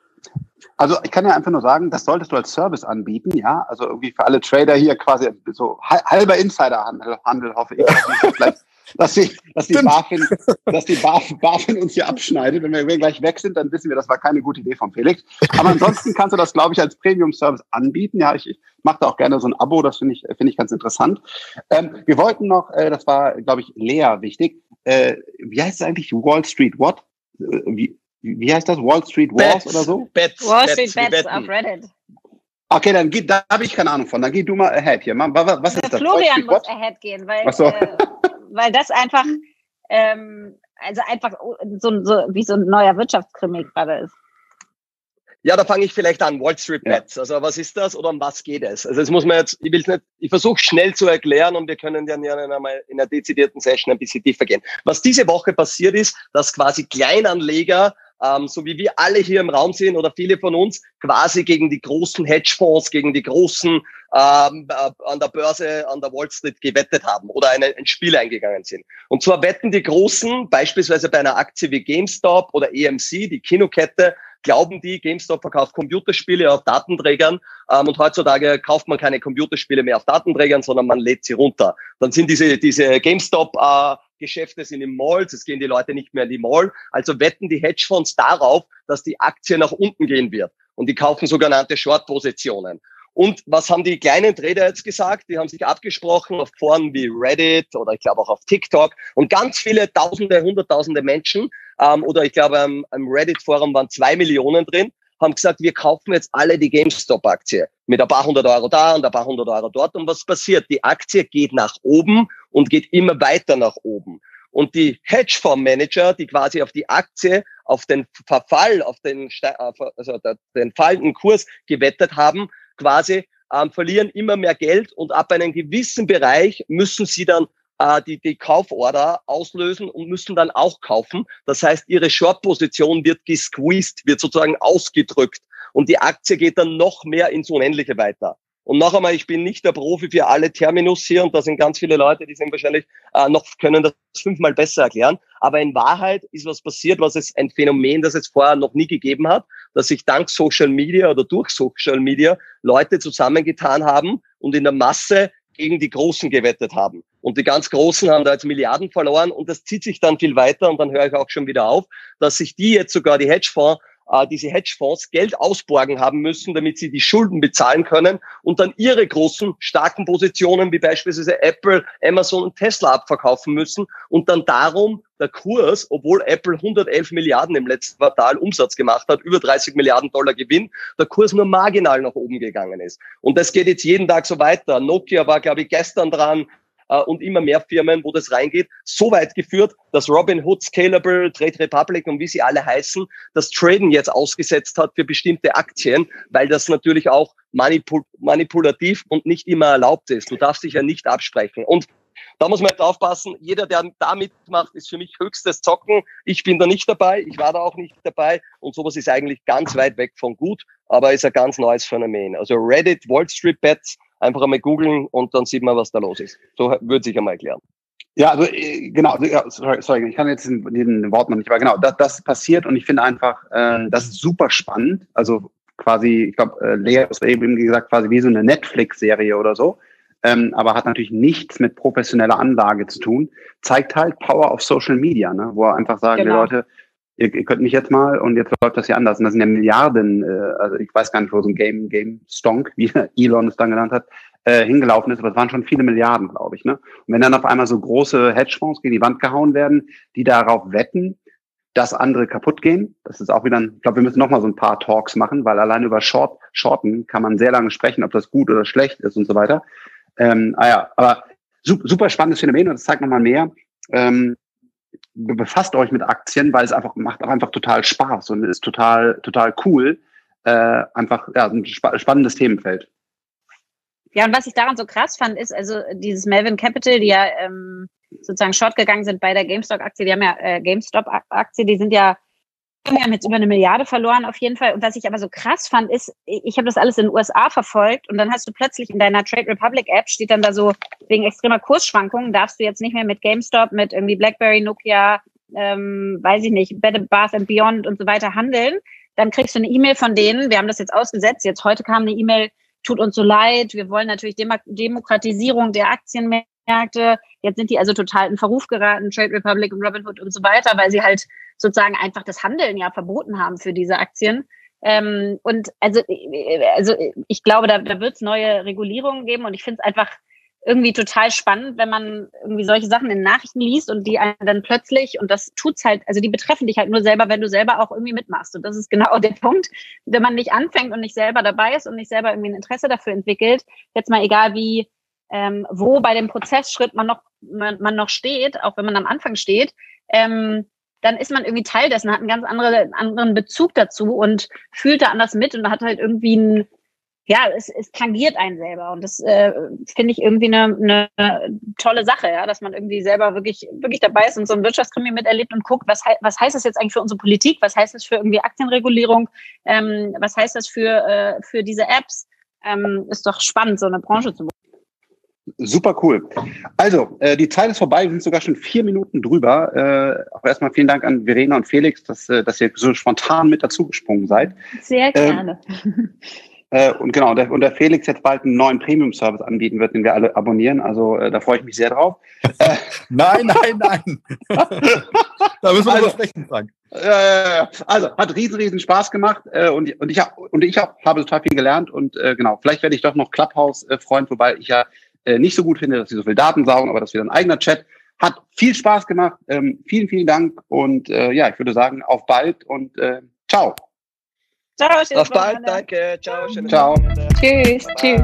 Also ich kann ja einfach nur sagen, das solltest du als Service anbieten, ja. Also irgendwie für alle Trader hier quasi so halber Insiderhandel, Handel, hoffe ich. vielleicht, dass die, dass die BaFin, dass die BaFin uns hier abschneidet. Wenn wir gleich weg sind, dann wissen wir, das war keine gute Idee von Felix. Aber ansonsten kannst du das, glaube ich, als Premium-Service anbieten. Ja, ich, ich mache da auch gerne so ein Abo, das finde ich, finde ich ganz interessant. Ähm, wir wollten noch, äh, das war, glaube ich, Lea wichtig. Äh, wie heißt es eigentlich? Wall Street What? Äh, wie, wie heißt das? Wall Street Wars oder so? Bets, Wall Street Bets, auf Reddit. Okay, dann geht, da habe ich keine Ahnung von. Dann geh du mal ahead hier. Was, was ist das? Florian muss ahead gehen, weil, so. äh, weil das einfach, ähm, also einfach so, so wie so ein neuer Wirtschaftskrimi gerade ist. Ja, da fange ich vielleicht an. Wall Street Bets. Ja. Also was ist das oder um was geht es? Also das muss man jetzt, ich will nicht, ich versuche schnell zu erklären und wir können dann ja in einer, in einer dezidierten Session ein bisschen tiefer gehen. Was diese Woche passiert ist, dass quasi Kleinanleger ähm, so wie wir alle hier im Raum sind oder viele von uns, quasi gegen die großen Hedgefonds, gegen die großen ähm, äh, an der Börse, an der Wall Street gewettet haben oder eine, ein Spiel eingegangen sind. Und zwar wetten die Großen, beispielsweise bei einer Aktie wie GameStop oder EMC, die Kinokette, glauben die, GameStop verkauft Computerspiele auf Datenträgern ähm, und heutzutage kauft man keine Computerspiele mehr auf Datenträgern, sondern man lädt sie runter. Dann sind diese, diese GameStop äh, Geschäfte sind im Malls, es gehen die Leute nicht mehr in die Mall. Also wetten die Hedgefonds darauf, dass die Aktie nach unten gehen wird. Und die kaufen sogenannte Short-Positionen. Und was haben die kleinen Trader jetzt gesagt? Die haben sich abgesprochen auf Foren wie Reddit oder ich glaube auch auf TikTok und ganz viele Tausende, Hunderttausende Menschen ähm, oder ich glaube am, am Reddit-Forum waren zwei Millionen drin, haben gesagt, wir kaufen jetzt alle die GameStop-Aktie mit ein paar hundert Euro da und ein paar hundert Euro dort. Und was passiert? Die Aktie geht nach oben und geht immer weiter nach oben. Und die Hedgefondsmanager, die quasi auf die Aktie, auf den Verfall, auf den, also den fallenden Kurs gewettet haben, quasi ähm, verlieren immer mehr Geld und ab einem gewissen Bereich müssen sie dann äh, die, die Kauforder auslösen und müssen dann auch kaufen. Das heißt, ihre Short-Position wird gesqueezed, wird sozusagen ausgedrückt und die Aktie geht dann noch mehr ins Unendliche weiter. Und noch einmal, ich bin nicht der Profi für alle Terminus hier und da sind ganz viele Leute, die sind wahrscheinlich äh, noch können das fünfmal besser erklären. Aber in Wahrheit ist was passiert, was es ein Phänomen, das es vorher noch nie gegeben hat, dass sich dank Social Media oder durch Social Media Leute zusammengetan haben und in der Masse gegen die Großen gewettet haben. Und die ganz Großen haben da jetzt Milliarden verloren und das zieht sich dann viel weiter und dann höre ich auch schon wieder auf, dass sich die jetzt sogar die Hedgefonds äh, diese Hedgefonds Geld ausborgen haben müssen, damit sie die Schulden bezahlen können und dann ihre großen, starken Positionen wie beispielsweise Apple, Amazon und Tesla abverkaufen müssen und dann darum der Kurs, obwohl Apple 111 Milliarden im letzten Quartal Umsatz gemacht hat, über 30 Milliarden Dollar Gewinn, der Kurs nur marginal nach oben gegangen ist. Und das geht jetzt jeden Tag so weiter. Nokia war, glaube ich, gestern dran, äh, und immer mehr Firmen, wo das reingeht, so weit geführt, dass Robinhood, Scalable, Trade Republic und wie sie alle heißen, das Traden jetzt ausgesetzt hat für bestimmte Aktien, weil das natürlich auch manipul manipulativ und nicht immer erlaubt ist. Du darfst dich ja nicht absprechen. Und da muss man halt aufpassen. Jeder, der da mitmacht, ist für mich höchstes Zocken. Ich bin da nicht dabei. Ich war da auch nicht dabei. Und sowas ist eigentlich ganz weit weg von gut, aber ist ein ganz neues Phänomen. Also Reddit, Wall Street Bets, einfach einmal googeln und dann sieht man, was da los ist. So würde ich einmal erklären. Ja, also äh, genau, sorry, sorry, ich kann jetzt den, den Wort noch nicht, aber genau, das, das passiert und ich finde einfach, äh, das ist super spannend. Also quasi, ich glaube, äh, Lea hat eben gesagt, quasi wie so eine Netflix-Serie oder so, ähm, aber hat natürlich nichts mit professioneller Anlage zu tun. Zeigt halt Power of Social Media, ne? wo er einfach sagen, genau. die Leute, ihr, ihr könnt mich jetzt mal und jetzt läuft das hier anders. Und das sind ja Milliarden, äh, also ich weiß gar nicht, wo so ein Game, Game Stonk, wie Elon es dann genannt hat, äh, hingelaufen ist, aber es waren schon viele Milliarden, glaube ich. Ne? Und wenn dann auf einmal so große Hedgefonds gegen die Wand gehauen werden, die darauf wetten, dass andere kaputt gehen, das ist auch wieder, ein, ich glaube, wir müssen noch mal so ein paar Talks machen, weil allein über Short, Shorten kann man sehr lange sprechen, ob das gut oder schlecht ist und so weiter. Ähm, ah ja, aber super spannendes Phänomen und das zeigt nochmal mehr. Ähm, befasst euch mit Aktien, weil es einfach macht auch einfach total Spaß und ist total total cool. Äh, einfach ja, ein spa spannendes Themenfeld. Ja, und was ich daran so krass fand, ist also dieses Melvin Capital, die ja ähm, sozusagen short gegangen sind bei der GameStop-Aktie, die haben ja äh, GameStop-Aktie, die sind ja wir haben jetzt über eine Milliarde verloren auf jeden Fall. Und was ich aber so krass fand, ist, ich habe das alles in den USA verfolgt und dann hast du plötzlich in deiner Trade Republic App steht dann da so, wegen extremer Kursschwankungen darfst du jetzt nicht mehr mit GameStop, mit irgendwie BlackBerry, Nokia, ähm, weiß ich nicht, Bed Bath and Beyond und so weiter handeln. Dann kriegst du eine E-Mail von denen, wir haben das jetzt ausgesetzt, jetzt heute kam eine E-Mail, tut uns so leid, wir wollen natürlich Dem Demokratisierung der Aktienmärkte. Jetzt sind die also total in Verruf geraten, Trade Republic und Robinhood und so weiter, weil sie halt sozusagen einfach das Handeln ja verboten haben für diese Aktien. Ähm, und also, also ich glaube, da, da wird es neue Regulierungen geben und ich finde es einfach irgendwie total spannend, wenn man irgendwie solche Sachen in Nachrichten liest und die einen dann plötzlich, und das tut's halt, also die betreffen dich halt nur selber, wenn du selber auch irgendwie mitmachst. Und das ist genau der Punkt, wenn man nicht anfängt und nicht selber dabei ist und nicht selber irgendwie ein Interesse dafür entwickelt, jetzt mal egal wie, ähm, wo bei dem Prozessschritt man noch, man, man noch steht, auch wenn man am Anfang steht, ähm, dann ist man irgendwie Teil dessen, hat einen ganz andere, anderen Bezug dazu und fühlt da anders mit und hat halt irgendwie ein, ja, es, es tangiert einen selber und das äh, finde ich irgendwie eine, eine tolle Sache, ja, dass man irgendwie selber wirklich wirklich dabei ist und so ein Wirtschaftskrimi miterlebt und guckt, was, was heißt das jetzt eigentlich für unsere Politik, was heißt das für irgendwie Aktienregulierung, ähm, was heißt das für äh, für diese Apps, ähm, ist doch spannend, so eine Branche zu Super cool. Also, äh, die Zeit ist vorbei, wir sind sogar schon vier Minuten drüber. Äh, auch erstmal vielen Dank an Verena und Felix, dass, äh, dass ihr so spontan mit dazugesprungen seid. Sehr ähm, gerne. Äh, und genau, der, und der Felix jetzt bald einen neuen Premium-Service anbieten wird, den wir alle abonnieren. Also äh, da freue ich mich sehr drauf. nein, nein, nein. da müssen wir also, sprechen, Frank. Äh, also, hat riesen, riesen Spaß gemacht äh, und, und ich, hab, und ich hab, habe total viel gelernt und äh, genau, vielleicht werde ich doch noch Clubhouse-Freund, wobei ich ja äh, nicht so gut finde, dass sie so viel Daten saugen, aber das wieder ein eigener Chat. Hat viel Spaß gemacht. Ähm, vielen, vielen Dank und äh, ja, ich würde sagen, auf bald und äh, ciao. Ciao, Auf bald, danke. Ciao. Ciao. Tschüss, tschüss.